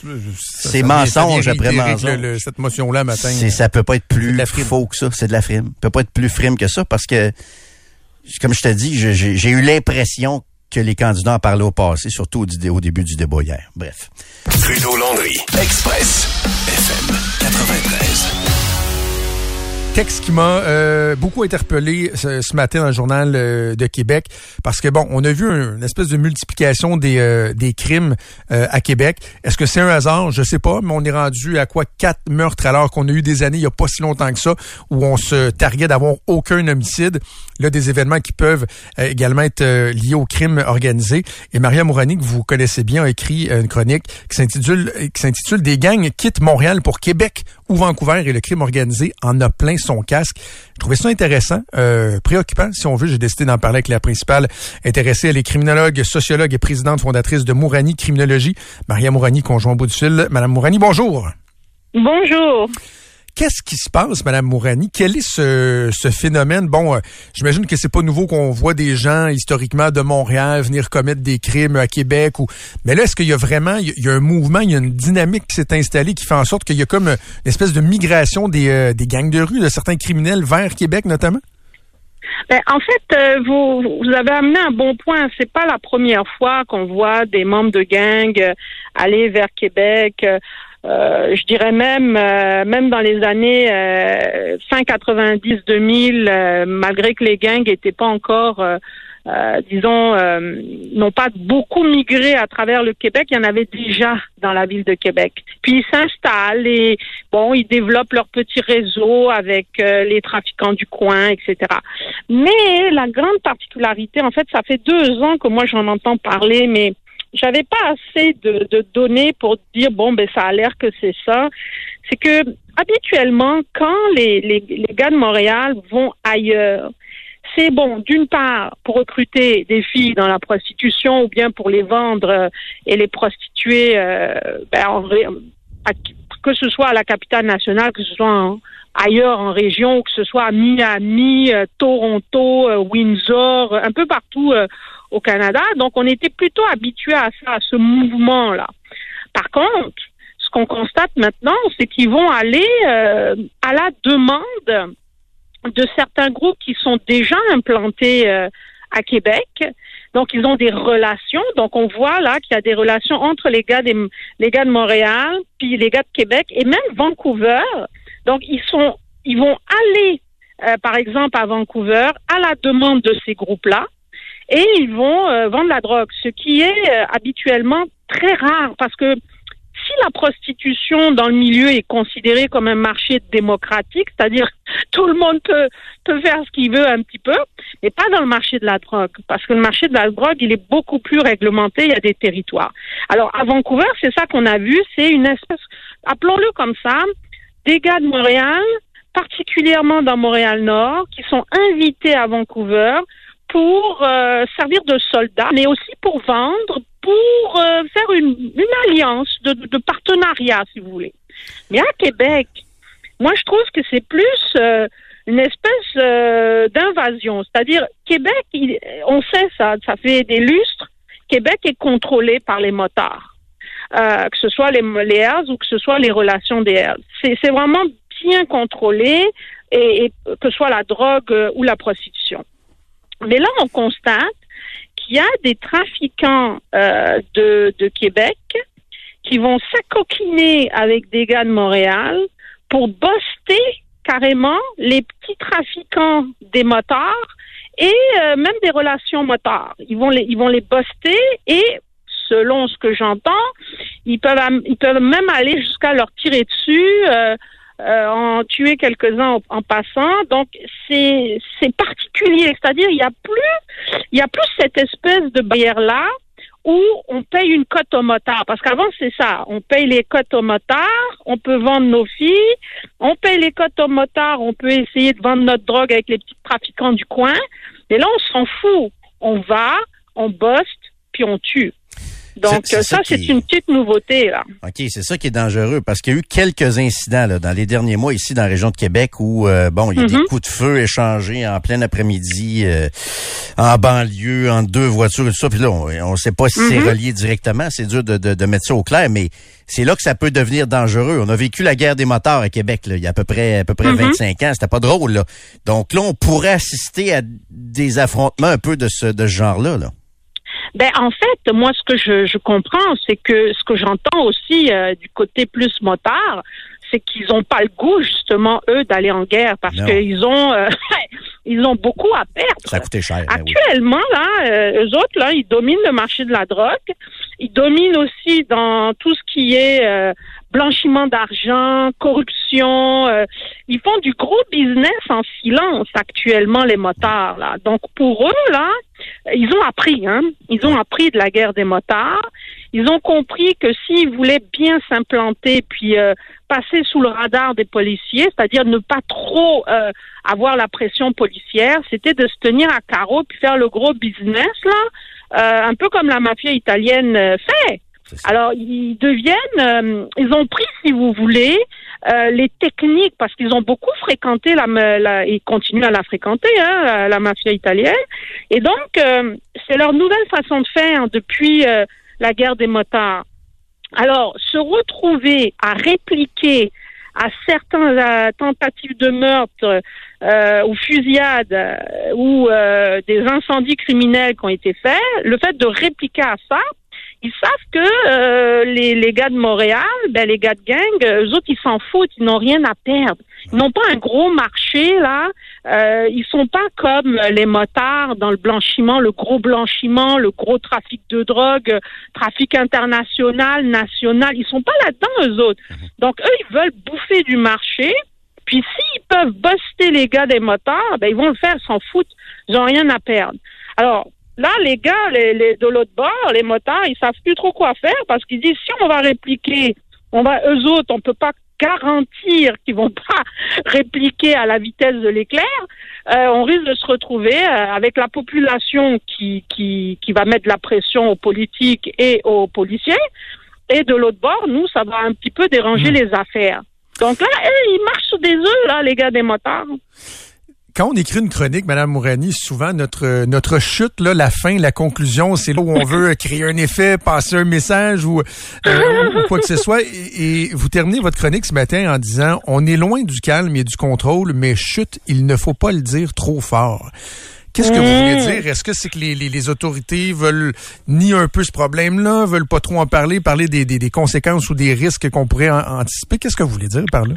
C'est mensonge après mensonge. que le- le- cette motion-là matin. C'est ça peut pas être plus de la frime. faux que ça. C'est de la frime. Ça peut pas être plus frime que ça parce que comme je te dis, j'ai eu l'impression que les candidats en parlaient au passé, surtout au, au début du débat hier. Bref. Trudeau Landry, Express, FM 93. Texte qui m'a euh, beaucoup interpellé ce, matin dans le journal euh, de Québec parce que bon, on a vu un- une espèce de multiplication des, euh, des crimes à Québec. Est-ce que c'est un hasard? Je sais pas, mais on est rendu à quoi? Quatre meurtres alors qu'on a eu des années il y a pas si longtemps que ça où on se targuait d'avoir aucun homicide. Là, des événements qui peuvent également être liés au crime organisé. Et Maria Mourani, que vous connaissez bien, a écrit une chronique qui s'intitule qui s'intitule Des gangs quittent Montréal pour Québec ou Vancouver et le crime organisé en a plein son casque. Je trouvais ça intéressant, euh, préoccupant, si on veut. J'ai décidé d'en parler avec la principale intéressée. Elle est criminologue, sociologue et présidente fondatrice de Mourani Criminologie. Maria Mourani, conjoint bout du fil. Madame Mourani, bonjour. Bonjour. Qu'est-ce qui se passe, Madame Mourani? Quel est ce, phénomène? Bon, euh, j'imagine que c'est pas nouveau qu'on voit des gens historiquement de Montréal venir commettre des crimes à Québec. ou Mais là, est-ce qu'il y a vraiment, il y a- un mouvement, il y a une dynamique qui s'est installée qui fait en sorte qu'il y a comme euh, une espèce de migration des, euh, des gangs de rue, de certains criminels vers Québec notamment? Ben, en fait, vous, vous avez amené un bon point. C'est pas la première fois qu'on voit des membres de gangs aller vers Québec. Euh, je dirais même, euh, même dans les années euh, fin 90-2000, euh, malgré que les gangs n'étaient pas encore, euh, disons, n'ont pas beaucoup migré à travers le Québec, il y en avait déjà dans la ville de Québec. Puis ils s'installent et bon, ils développent leur petit réseau avec les trafiquants du coin, etc. Mais la grande particularité, en fait, ça fait deux ans que moi j'en entends parler, mais j'avais pas assez de, données pour dire bon ben ça a l'air que c'est ça. c'est que habituellement, quand les, gars de Montréal vont ailleurs, c'est bon, d'une part, pour recruter des filles dans la prostitution ou bien pour les vendre euh, et les prostituer, euh, ben, que ce soit à la capitale nationale, que ce soit en- ailleurs en région, que ce soit à Miami, euh, Toronto, euh, Windsor, un peu partout euh, au Canada. Donc, on était plutôt habitué à ça, à ce mouvement-là. Par contre, ce qu'on constate maintenant, c'est qu'ils vont aller à la demande de certains groupes qui sont déjà implantés à Québec. Donc, ils ont des relations. Donc, on voit là qu'il y a des relations entre les gars, des, les gars de Montréal, puis les gars de Québec et même Vancouver. Donc, ils sont, ils vont aller, euh, par exemple, à Vancouver à la demande de ces groupes-là et ils vont euh, vendre la drogue, ce qui est euh, habituellement très rare parce que si la prostitution dans le milieu est considérée comme un marché démocratique, c'est-à-dire tout le monde peut, peut faire ce qu'il veut un petit peu, mais pas dans le marché de la drogue, parce que le marché de la drogue, il est beaucoup plus réglementé, il y a des territoires. Alors à Vancouver, c'est ça qu'on a vu, c'est une espèce, appelons-le comme ça, des gars de Montréal, particulièrement dans Montréal-Nord, qui sont invités à Vancouver pour euh, servir de soldats, mais aussi pour vendre, pour euh, faire une, alliance de, partenariat, si vous voulez. Mais à Québec, moi, je trouve que c'est plus euh, une espèce d'invasion. C'est-à-dire, Québec, on sait ça, ça fait des lustres. Québec est contrôlé par les motards, euh, que ce soit les, les ou que ce soit les relations des Hells. C'est vraiment bien contrôlé, et, que ce soit la drogue euh, ou la prostitution. Mais là, on constate qu'il y a des trafiquants euh, de, Québec qui vont s'acoquiner avec des gars de Montréal pour buster carrément les petits trafiquants des motards et même des relations motards. Ils vont les, ils vont les buster et selon ce que j'entends, ils peuvent, ils peuvent même aller jusqu'à leur tirer dessus, euh, euh, en tuer quelques-uns en, en passant. Donc c'est c'est particulier, c'est-à-dire il y a plus il y a plus cette espèce de barrière là où on paye une cote au motard. Parce qu'avant, c'est ça. On paye les cotes au motard, on peut vendre nos filles, on paye les cotes au motard, on peut essayer de vendre notre drogue avec les petits trafiquants du coin. Mais là, on s'en fout. On va, on bosse, puis on tue. Donc ça, ça c'est qui- une petite nouveauté, là. OK, c'est ça qui est dangereux parce qu'il y a eu quelques incidents là, dans les derniers mois ici dans la région de Québec où euh, bon, il y a des Mhm. coups de feu échangés en plein après-midi euh, en banlieue entre deux voitures et tout ça. Puis là, on, on sait pas si c'est Mhm. relié directement, c'est dur de, de, de mettre ça au clair, mais c'est là que ça peut devenir dangereux. On a vécu la guerre des motards à Québec là, il y a à peu près à peu près Mhm. 25 ans, c'était pas drôle là. Donc là, on pourrait assister à des affrontements un peu de ce de ce genre-là là. Ben en fait, moi ce que je, je comprends, c'est que ce que j'entends aussi euh, du côté plus motard, c'est qu'ils ont pas le goût justement eux d'aller en guerre parce qu'ils ont euh, ils ont beaucoup à perdre. Ça a coûté cher. oui. Actuellement, là, euh, eux autres, là, ils dominent le marché de la drogue. Ils dominent aussi dans tout ce qui est euh, blanchiment d'argent, corruption. euh, ils font du gros business en silence actuellement, les motards. Là. Donc, pour eux, là, ils ont appris. Hein? Ils ont appris de la guerre des motards. Ils ont compris que s'ils voulaient bien s'implanter, puis euh, passer sous le radar des policiers, c'est-à-dire ne pas trop euh, avoir la pression policière, c'était de se tenir à carreau puis faire le gros business là, euh, un peu comme la mafia italienne euh, fait. Alors ils deviennent, euh, ils ont pris, si vous voulez, euh, les techniques parce qu'ils ont beaucoup fréquenté la, la et continuent à la fréquenter, hein, la, la mafia italienne. Et donc euh, c'est leur nouvelle façon de faire depuis euh, la guerre des motards. Alors, se retrouver à répliquer à certaines euh, tentatives de meurtre euh, ou fusillades euh, ou euh, des incendies criminels qui ont été faits, le fait de répliquer à ça, ils savent que euh, les, les gars de Montréal, ben, les gars de gang, euh, eux autres, ils s'en foutent, ils n'ont rien à perdre. Ils n'ont pas un gros marché, là. Euh, ils sont pas comme euh, les motards dans le blanchiment, le gros blanchiment, le gros trafic de drogue, trafic international, national. Ils sont pas là-dedans, eux autres. Donc, eux, ils veulent bouffer du marché. Puis s'ils peuvent buster les gars des motards, ben ils vont le faire, ils s'en foutent. Ils n'ont rien à perdre. Alors, là, les gars les, les- de l'autre bord, les motards, ils savent plus trop quoi faire parce qu'ils disent si on va répliquer, on va eux autres, on peut pas garantir qu'ils vont pas répliquer à la vitesse de l'éclair, euh, on risque de se retrouver euh, avec la population qui, qui, qui va mettre la pression aux politiques et aux policiers. Et de l'autre bord, nous, ça va un petit peu déranger Hmm. les affaires. Donc là, eh, ils marchent sur des œufs, là, les gars des motards. Quand on écrit une chronique, Madame Mourani, souvent notre notre chute, là, la fin, la conclusion, c'est là où on veut créer un effet, passer un message ou, euh, ou quoi que ce soit. Et, et vous terminez votre chronique ce matin en disant on est loin du calme et du contrôle, mais chute, il ne faut pas le dire trop fort. Qu'est-ce que vous voulez Mmh. dire? Est-ce que c'est que les, les, les autorités veulent nier un peu ce problème-là, veulent pas trop en parler, parler des, des, des conséquences ou des risques qu'on pourrait en- anticiper? Qu'est-ce que vous voulez dire par là?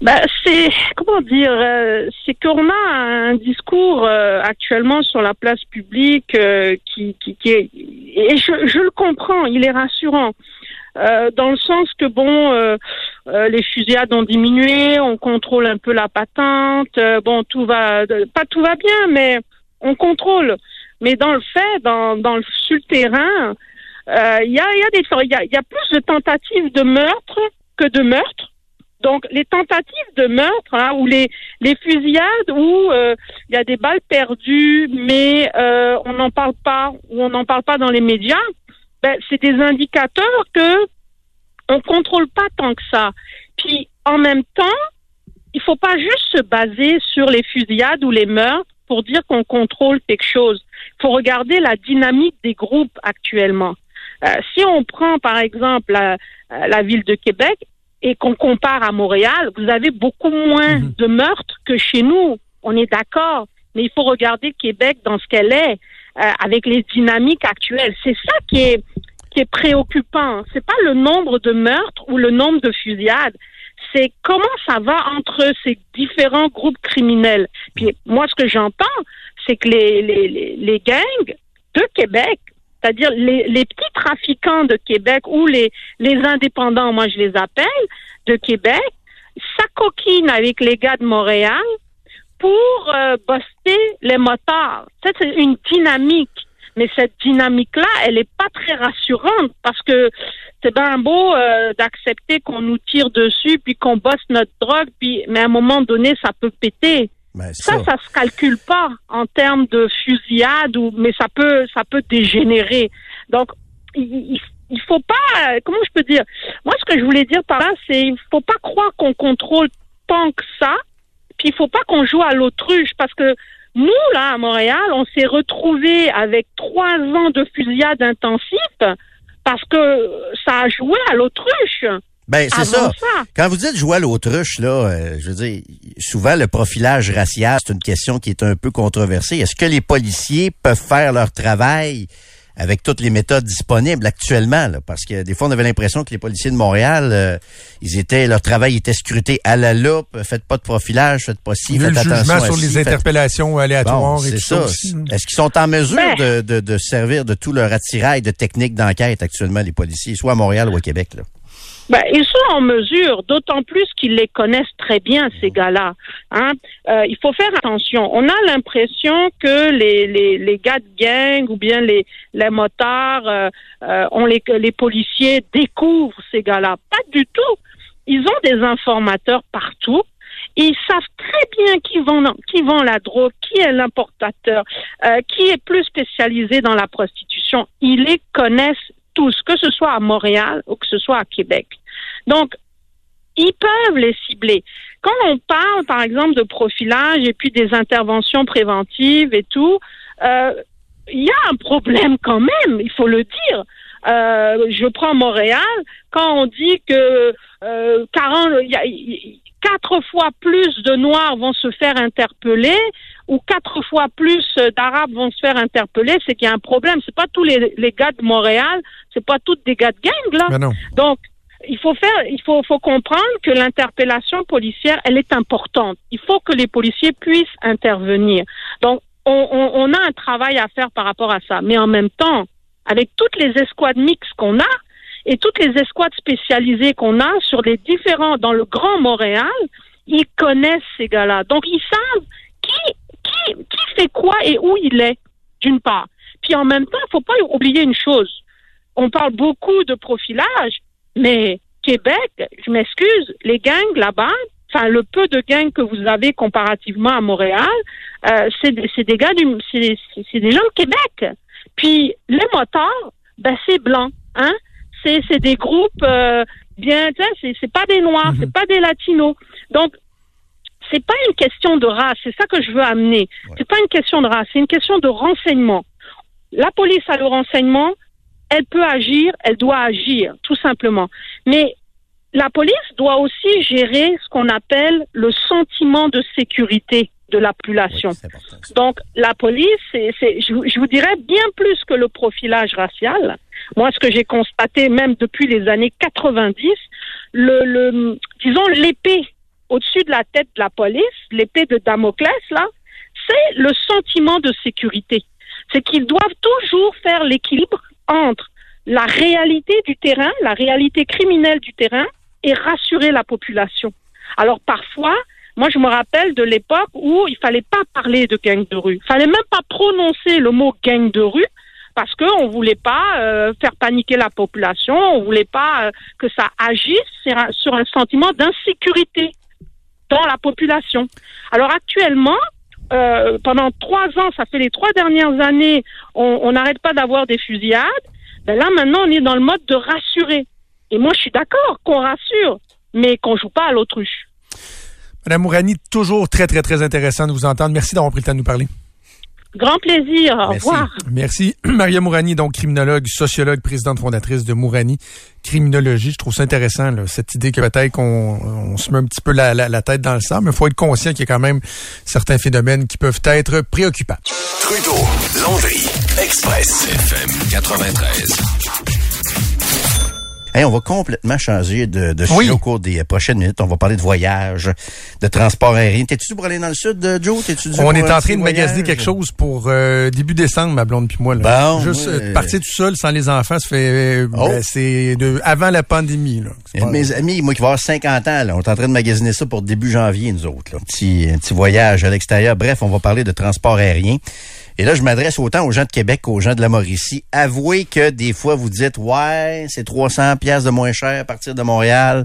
Ben, c'est comment dire, euh, c'est qu'on a un discours euh, actuellement sur la place publique euh, qui, qui, qui est et je, je le comprends, il est rassurant. Euh, dans le sens que bon, euh, euh, les fusillades ont diminué, on contrôle un peu la patente, bon tout va, pas tout va bien, mais on contrôle. Mais dans le fait, dans, dans le sur le terrain, il y a, y a des, il y a, y a plus de tentatives de meurtre que de meurtres. Donc les tentatives de meurtre hein, ou les les fusillades où euh, il y a des balles perdues mais euh, on n'en parle pas ou on n'en parle pas dans les médias, ben, c'est des indicateurs que on contrôle pas tant que ça. Puis en même temps, il faut pas juste se baser sur les fusillades ou les meurtres pour dire qu'on contrôle quelque chose. Il faut regarder la dynamique des groupes actuellement. Euh, si on prend par exemple la, la ville de Québec, et qu'on compare à Montréal, vous avez beaucoup moins Mhm. de meurtres que chez nous. On est d'accord, mais il faut regarder Québec dans ce qu'elle est, euh, avec les dynamiques actuelles. C'est ça qui est qui est préoccupant. C'est pas le nombre de meurtres ou le nombre de fusillades. C'est comment ça va entre ces différents groupes criminels. Puis moi, ce que j'entends, c'est que les, les, les, les gangs de Québec c'est-à-dire les, petits trafiquants de Québec ou les, indépendants, moi je les appelle, de Québec, s'acoquinent avec les gars de Montréal pour euh, buster les motards. C'est une dynamique. Mais cette dynamique-là, elle est pas très rassurante parce que c'est bien beau euh, d'accepter qu'on nous tire dessus puis qu'on bosse notre drogue, puis mais à un moment donné, ça peut péter. Ben, Ça, ça se calcule pas en termes de fusillade ou, mais ça peut, ça peut dégénérer. Donc, il, il, faut pas, comment je peux dire? Moi, ce que je voulais dire par là, c'est, il faut pas croire qu'on contrôle tant que ça, puis il faut pas qu'on joue à l'autruche parce que nous, là, à Montréal, on s'est retrouvés avec trois ans de fusillade intensive parce que ça a joué à l'autruche. Ben, c'est ça. ça. Quand vous dites jouer à l'autruche, là, euh, je veux dire, souvent le profilage racial, c'est une question qui est un peu controversée. Est-ce que les policiers peuvent faire leur travail avec toutes les méthodes disponibles actuellement? Là? Parce que des fois, on avait l'impression que les policiers de Montréal, euh, ils étaient, leur travail était scruté à la loupe. Faites pas de profilage, faites pas ci, faites le attention à sur ci, les faites- interpellations aléatoires Bon, et tout ça, ça. hein. Est-ce qu'ils sont en mesure Ben. de, de, de servir de tout leur attirail de techniques d'enquête actuellement, les policiers, soit à Montréal ou à Québec? Là? Ben, ils sont en mesure, d'autant plus qu'ils les connaissent très bien, ces gars-là. Hein? Euh, il faut faire attention. On a l'impression que les, les, les gars de gang ou bien les, les motards, euh, euh, on les, les policiers découvrent ces gars-là. Pas du tout. Ils ont des informateurs partout. Ils savent très bien qui vend, qui vend la drogue, qui est l'importateur, qui est plus spécialisé dans la prostitution. Ils les connaissent que ce soit à Montréal ou que ce soit à Québec. Donc, ils peuvent les cibler. Quand on parle, par exemple, de profilage et puis des interventions préventives et tout, euh, il y a un problème quand même, il faut le dire. Euh, je prends Montréal, quand on dit que euh, 40, il y a- il y a- quatre fois plus de Noirs vont se faire interpeller ou quatre fois plus d'Arabes vont se faire interpeller, c'est qu'il y a un problème. C'est pas tous les, les gars de Montréal, c'est pas tous des gars de gang là. Ben. Donc, il faut faire, il faut, faut comprendre que l'interpellation policière, elle est importante. Il faut que les policiers puissent intervenir. Donc, on, on, on a un travail à faire par rapport à ça. Mais en même temps, avec toutes les escouades mixtes qu'on a et toutes les escouades spécialisées qu'on a sur les différents, dans le Grand Montréal, ils connaissent ces gars-là. Donc, ils savent qui, qui, qui fait quoi et où il est, d'une part. Puis en même temps, il faut pas oublier une chose. On parle beaucoup de profilage, mais Québec, je m'excuse, les gangs là-bas, enfin le peu de gangs que vous avez comparativement à Montréal, euh, c'est des, c'est des gars du, c'est, des gens de Québec. Puis les motards, ben c'est blanc, hein. C'est, c'est des groupes euh, bien, c'est, c'est pas des noirs, c'est pas des latinos. Donc c'est pas une question de race, c'est ça que je veux amener. C'est pas une question de race, c'est une question de renseignement. La police a le renseignement, elle peut agir, elle doit agir, tout simplement. Mais la police doit aussi gérer ce qu'on appelle le sentiment de sécurité de la population. Donc, la police, c'est, je, vous- je vous dirais bien plus que le profilage racial. Moi, ce que j'ai constaté, même depuis les années 90, le, le disons, l'épée au-dessus de la tête de la police, l'épée de Damoclès, là, c'est le sentiment de sécurité. C'est qu'ils doivent toujours faire l'équilibre entre la réalité du terrain, la réalité criminelle du terrain, et rassurer la population. Alors parfois, moi je me rappelle de l'époque où il fallait pas parler de gang de rue, il fallait même pas prononcer le mot gang de rue parce qu'on voulait pas euh, faire paniquer la population, on voulait pas euh, que ça agisse sur un sentiment d'insécurité dans la population. Alors actuellement, euh, pendant trois ans, ça fait les trois dernières années, on n'arrête pas d'avoir des fusillades. Ben là, maintenant, on est dans le mode de rassurer. Et moi, je suis d'accord qu'on rassure, mais qu'on joue pas à l'autruche. Madame Mourani, toujours très, très, très intéressant de vous entendre. Merci d'avoir pris le temps de nous parler. Grand plaisir. Au Merci. revoir. Merci. Maria Mourani, donc criminologue, sociologue, présidente fondatrice de Mourani Criminologie. Je trouve ça intéressant, là, cette idée que peut-être qu'on on se met un petit peu la, la- la tête dans le sable, mais il faut être conscient qu'il y a quand même certains phénomènes qui peuvent être préoccupants. Trudeau, Landry, Express, FM 93. Hey, on va complètement changer de, de sujet Oui. au cours des prochaines minutes. On va parler de voyage, de transport aérien. T'es-tu pour aller dans le sud, euh, Joe? T'es-tu On est en train de magasiner quelque chose pour euh, début décembre, ma blonde puis moi. Là. Bon, Juste ouais. euh, partir tout seul sans les enfants, ça fait Oh. ben, c'est de avant la pandémie. Là. Pas- mes amis, moi qui va avoir 50 ans, là, on est en train de magasiner ça pour début janvier, nous autres. Là. Un, petit, un petit voyage à l'extérieur. Bref, on va parler de transport aérien. Et là, je m'adresse autant aux gens de Québec qu'aux gens de la Mauricie. Avouez que des fois, vous dites, ouais, c'est 300 pièces de moins cher à partir de Montréal.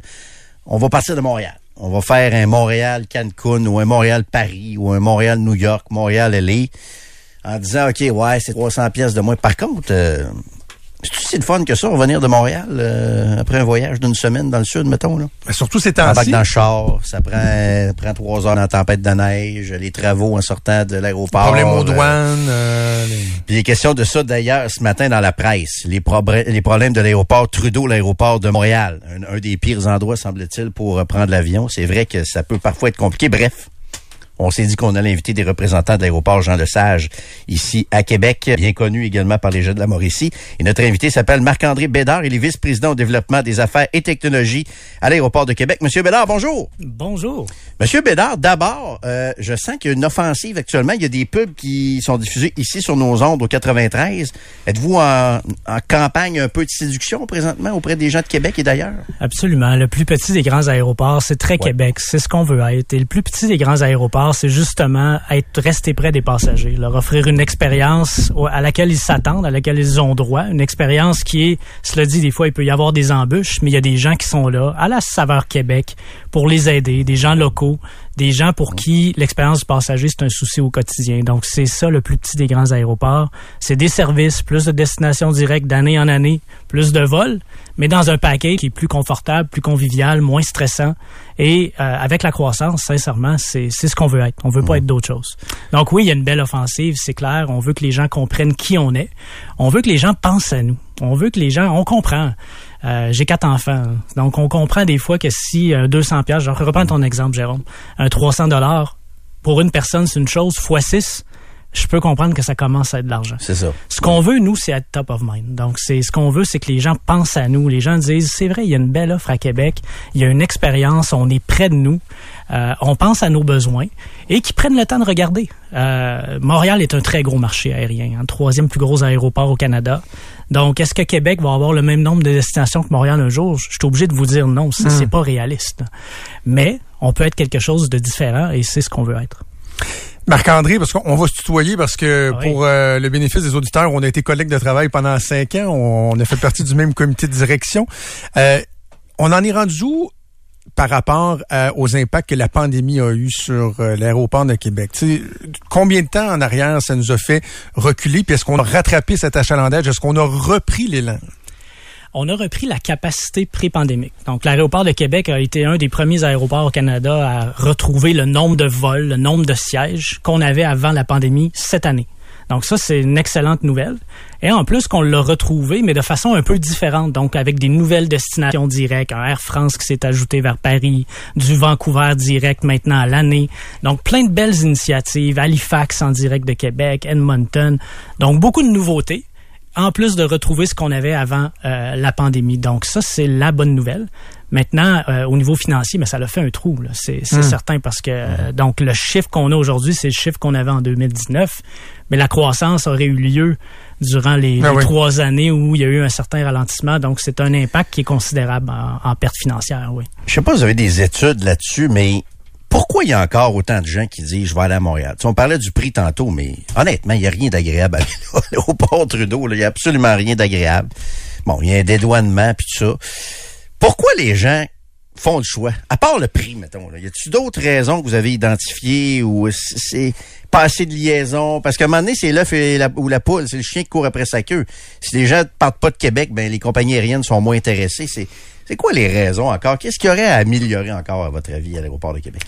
On va partir de Montréal. On va faire un Montréal-Cancun ou un Montréal-Paris ou un Montréal-New York, Montréal-LA en disant, OK, ouais, c'est 300 pièces de moins. Par contre, euh, c'est si le fun que ça, revenir de Montréal euh, après un voyage d'une semaine dans le sud, mettons, là? Ben, surtout ces temps-ci. dans le char, ça prend, prend trois heures dans la tempête de neige, les travaux en sortant de l'aéroport. Problème aux euh, douanes. euh, les- puis il est question de ça d'ailleurs ce matin dans la presse. Les, les problèmes de l'aéroport Trudeau, l'aéroport de Montréal. Un, un des pires endroits, semble-t-il, pour euh, prendre l'avion. C'est vrai que ça peut parfois être compliqué. Bref. On s'est dit qu'on allait inviter des représentants de l'aéroport Jean Lesage ici à Québec, bien connu également par les jeunes de la Mauricie. Et notre invité s'appelle Marc-André Bédard. Il est vice-président au développement des affaires et technologies à l'aéroport de Québec. Monsieur Bédard, bonjour. Bonjour. Monsieur Bédard, d'abord, euh, je sens qu'il y a une offensive actuellement. Il y a des pubs qui sont diffusés ici sur nos ondes au 93. Êtes-vous en, en campagne un peu de séduction présentement auprès des gens de Québec et d'ailleurs? Absolument. Le plus petit des grands aéroports, c'est très Québec. C'est ce qu'on veut être. Et le plus petit des grands aéroports, c'est justement être resté près des passagers, leur offrir une expérience à laquelle ils s'attendent, à laquelle ils ont droit, une expérience qui est, cela dit, des fois, il peut y avoir des embûches, mais il y a des gens qui sont là, à la saveur Québec, pour les aider, des gens locaux, des gens pour qui l'expérience du passager, c'est un souci au quotidien. Donc, c'est ça le plus petit des grands aéroports. C'est des services, plus de destinations directes d'année en année, plus de vols, mais dans un paquet qui est plus confortable, plus convivial, moins stressant. Et euh, avec la croissance, sincèrement, c'est c'est ce qu'on veut être. On veut pas être d'autre chose. Donc oui, il y a une belle offensive, c'est clair. On veut que les gens comprennent qui on est. On veut que les gens pensent à nous. On veut que les gens, on comprend. Euh, J'ai quatre enfants, donc on comprend des fois que si euh, 200 pièces, je reprends ton exemple, Jérôme, un 300 dollars pour une personne, c'est une chose fois 6 je peux comprendre que ça commence à être de l'argent. C'est ça. Ce qu'on veut, nous, c'est être top of mind. Donc, c'est ce qu'on veut, c'est que les gens pensent à nous. Les gens disent, c'est vrai, il y a une belle offre à Québec, il y a une expérience, on est près de nous, euh, on pense à nos besoins et qui prennent le temps de regarder. Euh, Montréal est un très gros marché aérien, hein, troisième plus gros aéroport au Canada. Donc, est-ce que Québec va avoir le même nombre de destinations que Montréal un jour? Je suis obligé de vous dire non, ça, c'est pas réaliste. Mais on peut être quelque chose de différent et c'est ce qu'on veut être. Marc-André, parce qu'on va se tutoyer parce que Oui. pour euh, le bénéfice des auditeurs, on a été collègues de travail pendant cinq ans. On, on a fait partie du même comité de direction. Euh, on en est rendu où par rapport euh, aux impacts que la pandémie a eu sur euh, l'aéroport de Québec. combien de temps en arrière ça nous a fait reculer? Puis est-ce qu'on a rattrapé cet achalandage? Est-ce qu'on a repris l'élan? on a repris la capacité pré-pandémique. Donc, l'aéroport de Québec a été un des premiers aéroports au Canada à retrouver le nombre de vols, le nombre de sièges qu'on avait avant la pandémie cette année. Donc ça, c'est une excellente nouvelle. Et en plus qu'on l'a retrouvé, mais de façon un peu différente, donc avec des nouvelles destinations directes, un Air France qui s'est ajouté vers Paris, du Vancouver direct maintenant à l'année. Donc plein de belles initiatives, Halifax en direct de Québec, Edmonton. Donc beaucoup de nouveautés en plus de retrouver ce qu'on avait avant euh, la pandémie. Donc ça, c'est la bonne nouvelle. Maintenant, euh, au niveau financier, mais ça l'a fait un trou, c'est hmm. certain, parce que euh, donc le chiffre qu'on a aujourd'hui, c'est le chiffre qu'on avait en 2019, mais la croissance aurait eu lieu durant les, ah trois années où il y a eu un certain ralentissement. Donc, c'est un impact qui est considérable en, en perte financière, oui. Je sais pas si vous avez des études là-dessus, mais pourquoi il y a encore autant de gens qui disent je vais aller à Montréal? on parlait du prix tantôt, mais honnêtement, il n'y a rien d'agréable au port Trudeau. Il n'y a absolument rien d'agréable. Bon, il y a un dédouanement puis tout ça. Pourquoi les gens font le choix? À part le prix, mettons. Là. Y a-t-il d'autres raisons que vous avez identifiées ou c'est pas assez de liaison? Parce qu'à un moment donné, c'est l'œuf ou la poule. C'est le chien qui court après sa queue. Si les gens ne partent pas de Québec, ben les compagnies aériennes sont moins intéressées. C'est, c'est quoi les raisons encore? Qu'est-ce qu'il y aurait à améliorer encore, à votre avis, à l'aéroport de Québec?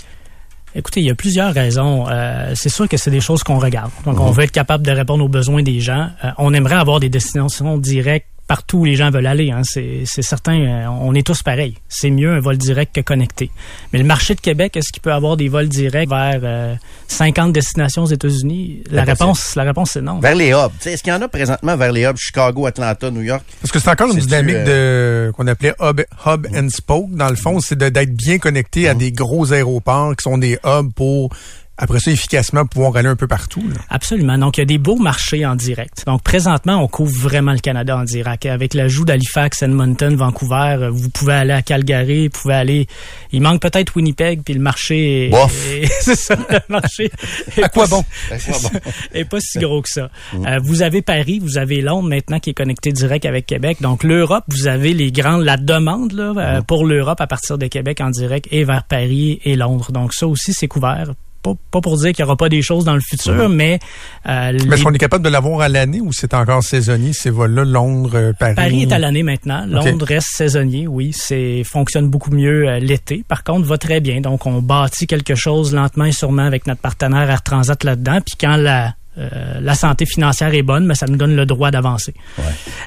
Écoutez, il y a plusieurs raisons. Euh, c'est sûr que c'est des choses qu'on regarde. Donc, on mhm. veut être capable de répondre aux besoins des gens. Euh, on aimerait avoir des destinations directes partout où les gens veulent aller. Hein. C'est certain, euh, on est tous pareils. C'est mieux un vol direct que connecté. Mais le marché de Québec, est-ce qu'il peut avoir des vols directs vers 50 euh, destinations aux États-Unis? La réponse, la réponse, c'est non. Vers les hubs. Est-ce qu'il y en a présentement vers les hubs Chicago, Atlanta, New York? Parce que c'est encore une dynamique euh, de qu'on appelait hub, hub and spoke. Dans le fond, c'est d'être bien connecté à mhm. des gros aéroports qui sont des hubs pour après ça, efficacement, pouvoir aller un peu partout. Absolument. Donc, il y a des beaux marchés en direct. Donc, présentement, on couvre vraiment le Canada en direct. Avec l'ajout d'Halifax, Edmonton, Vancouver, euh, vous pouvez aller à Calgary, vous pouvez aller... Il manque peut-être Winnipeg, puis le marché... Est... c'est ça, le marché... à quoi bon? Et pas si gros que ça. Mm. Euh, vous avez Paris, vous avez Londres maintenant qui est connecté direct avec Québec. Donc, l'Europe, vous avez les grandes... La demande là, euh, mm. pour l'Europe à partir de Québec en direct et vers Paris et Londres. Donc, ça aussi, c'est couvert pas, pour dire qu'il n'y aura pas des choses dans le futur, mais... Euh, mais est-ce qu'on est capable de l'avoir à l'année ou c'est encore saisonnier, ces vols-là, Londres, euh, Paris? Paris est à l'année maintenant. Londres reste saisonnier, oui. C'est fonctionne beaucoup mieux euh, l'été. Par contre, va très bien. Donc, on bâtit quelque chose lentement et sûrement avec notre partenaire Air Transat là-dedans. Puis quand la euh, la santé financière est bonne, mais ça nous donne le droit d'avancer.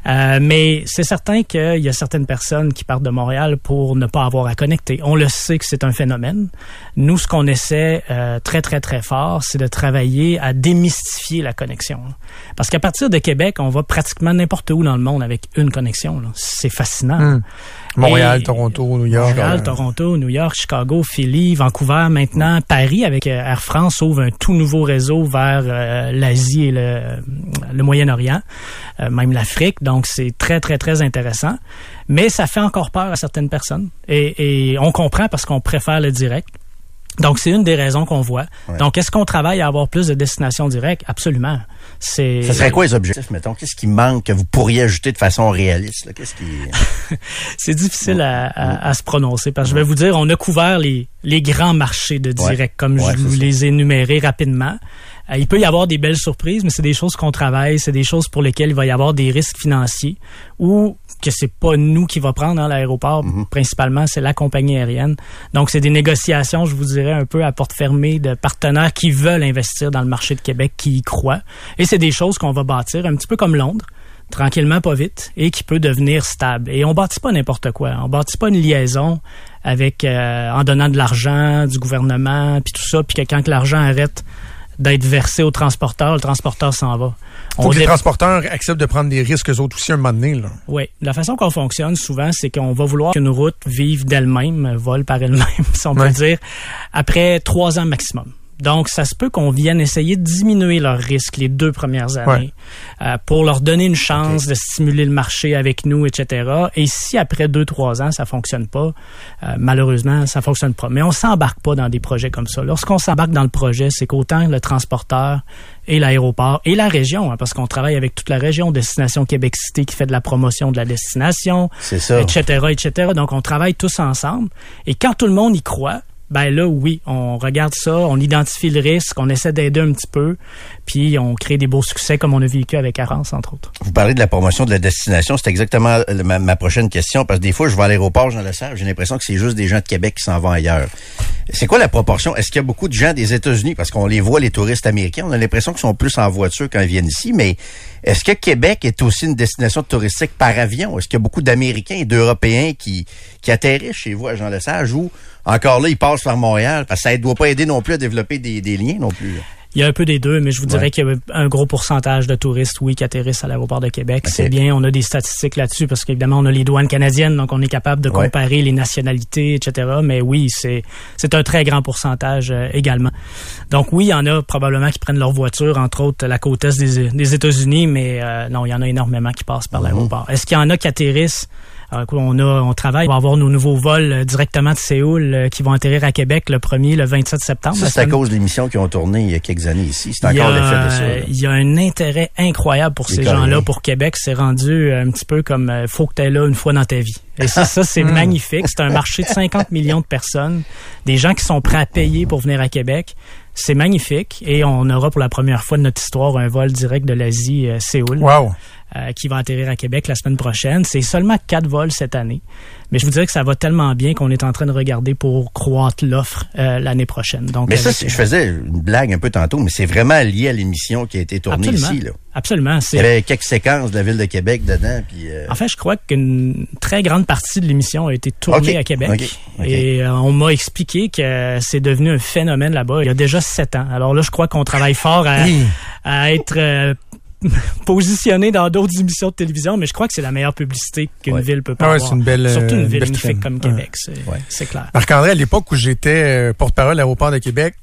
Euh, mais c'est certain qu'il y a certaines personnes qui partent de Montréal pour ne pas avoir à connecter. On le sait que c'est un phénomène. Nous, ce qu'on essaie euh, très, très, très fort, c'est de travailler à démystifier la connexion. Parce qu'à partir de Québec, on va pratiquement n'importe où dans le monde avec une connexion. C'est fascinant. Hmm. Montréal, Toronto, New York. Montréal, Toronto, New York, Chicago, Philly, Vancouver, maintenant Paris avec euh, Air France ouvre un tout nouveau réseau vers euh, l'Asie et le, le Moyen-Orient, euh, même l'Afrique. Donc c'est très très très intéressant, mais ça fait encore peur à certaines personnes et, et on comprend parce qu'on préfère le direct. Donc, c'est une des raisons qu'on voit. Donc, est-ce qu'on travaille à avoir plus de destinations directes? Absolument. C'est. Ça serait quoi les objectifs, mettons? Qu'est-ce qui manque que vous pourriez ajouter de façon réaliste? Qu'est-ce qui. c'est difficile à, se prononcer parce que je vais vous dire, on a couvert les, les grands marchés de direct, comme je vous les ai énumérés rapidement. Euh, il peut y avoir des belles surprises, mais c'est des choses qu'on travaille, c'est des choses pour lesquelles il va y avoir des risques financiers ou que c'est pas nous qui va prendre dans l'aéroport. Mhm. Principalement, c'est la compagnie aérienne. Donc, c'est des négociations, je vous dirais, un peu à porte fermée de partenaires qui veulent investir dans le marché de Québec, qui y croient. Et c'est des choses qu'on va bâtir un petit peu comme Londres tranquillement, pas vite, et qui peut devenir stable. Et on bâtit pas n'importe quoi. On bâtit pas une liaison avec euh, en donnant de l'argent du gouvernement, puis tout ça, puis que quand l'argent arrête d'être versé au transporteur, le transporteur s'en va. Faut que les transporteurs acceptent de prendre des risques eux autres aussi un moment donné. Là. Oui. La façon qu'on fonctionne souvent, c'est qu'on va vouloir qu'une route vive d'elle-même, vole par elle-même, si on peut dire, après trois ans maximum. Donc, ça se peut qu'on vienne essayer de diminuer leurs risques les deux premières années euh, pour leur donner une chance de stimuler le marché avec nous, etc. Et si après deux, trois ans, ça fonctionne pas, euh, malheureusement, ça fonctionne pas. Mais on s'embarque pas dans des projets comme ça. Lorsqu'on s'embarque dans le projet, c'est qu'autant le transporteur et l'aéroport et la région, hein, parce qu'on travaille avec toute la région, Destination Québec Cité qui fait de la promotion de la destination, etc., etc. Donc, on travaille tous ensemble. Et quand tout le monde y croit, ben là, oui, on regarde ça, on identifie le risque, on essaie d'aider un petit peu, puis on crée des beaux succès comme on a vécu avec Arance, entre autres. Vous parlez de la promotion de la destination, c'est exactement ma, prochaine question, parce que des fois, je vais à l'aéroport, j'en le sais, j'ai l'impression que c'est juste des gens de Québec qui s'en vont ailleurs. C'est quoi la proportion? Est-ce qu'il y a beaucoup de gens des États-Unis, parce qu'on les voit, les touristes américains, on a l'impression qu'ils sont plus en voiture quand ils viennent ici, mais est-ce que Québec est aussi une destination touristique par avion? Est-ce qu'il y a beaucoup d'Américains et d'Européens qui, qui atterrissent chez vous à Jean-Lesage ou encore là, ils passent par Montréal? Parce que ça ne doit pas aider non plus à développer des, des liens non plus. Il y a un peu des deux, mais je vous dirais qu'il y a un gros pourcentage de touristes, oui, qui atterrissent à l'aéroport de Québec. C'est bien, on a des statistiques là-dessus parce qu'évidemment, on a les douanes canadiennes, donc on est capable de comparer les nationalités, etc. Mais oui, c'est c'est un très grand pourcentage euh, également. Donc oui, il y en a probablement qui prennent leur voiture, entre autres la côte est des, des États-Unis, mais euh, non, il y en a énormément qui passent par mhm. l'aéroport. Est-ce qu'il y en a qui atterrissent? Euh, on a, on travaille, on va avoir nos nouveaux vols euh, directement de Séoul euh, qui vont atterrir à Québec le 1er, le 27 septembre. c'est à cause des missions qui ont tourné il y a quelques années ici. C'est encore l'effet de ça. Il y a un intérêt incroyable pour ces gens-là, pour Québec. C'est rendu un petit peu comme faut que tu es là une fois dans ta vie. Et ça, ça c'est hmm. magnifique. C'est un marché de 50 millions de personnes, des gens qui sont prêts à payer pour venir à Québec. C'est magnifique et on aura pour la première fois de notre histoire un vol direct de l'Asie Séoul. Wow. Euh, qui va atterrir à Québec la semaine prochaine. C'est seulement quatre vols cette année. Mais je vous dirais que ça va tellement bien qu'on est en train de regarder pour croître l'offre euh, l'année prochaine. Donc, mais ça, je faisais une blague un peu tantôt, mais c'est vraiment lié à l'émission qui a été tournée ici. Là. Absolument. Il y avait quelques séquences de la ville de Québec dedans. Puis, euh, En fait, je crois qu'une très grande partie de l'émission a été tournée à Québec. Et on m'a expliqué que c'est devenu un phénomène là-bas il y a déjà sept ans. Alors là, je crois qu'on travaille fort à, à être positionné dans d'autres émissions de télévision, mais je crois que c'est la meilleure publicité qu'une ville peut pas avoir. Une belle, Surtout une euh, ville magnifique comme Québec, c'est clair. Marc-André, à l'époque où j'étais euh, porte-parole à l'aéroport de Québec,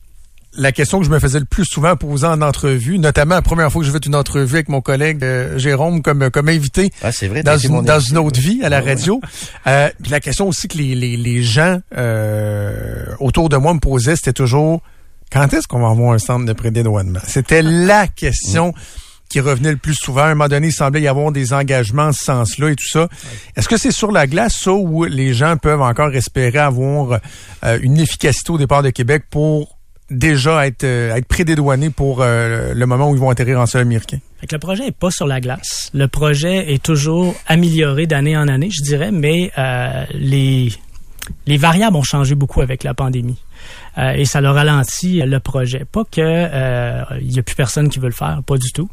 la question que je me faisais le plus souvent poser en entrevue, notamment la première fois que je fait une entrevue avec mon collègue euh, Jérôme comme comme invité ah, vrai, dans, une, dans une autre vie à la radio. euh, puis la question aussi que les, les, les gens euh, autour de moi me posaient, c'était toujours quand est-ce qu'on va avoir un centre de prédédouanement? C'était la question qui revenait le plus souvent. À un moment donné, il semblait y avoir des engagements en ce sens-là et tout ça. Est-ce que c'est sur la glace, ça, où les gens peuvent encore espérer avoir euh, une efficacité au départ de Québec pour déjà être, euh, être prédédouanés pour euh, le moment où ils vont atterrir en sol américain? le projet est pas sur la glace. Le projet est toujours amélioré d'année en année, je dirais, mais les, les variables ont changé beaucoup avec la pandémie. Euh, et ça leur ralentit le projet. Pas que euh, il y a plus personne qui veut le faire, pas du tout.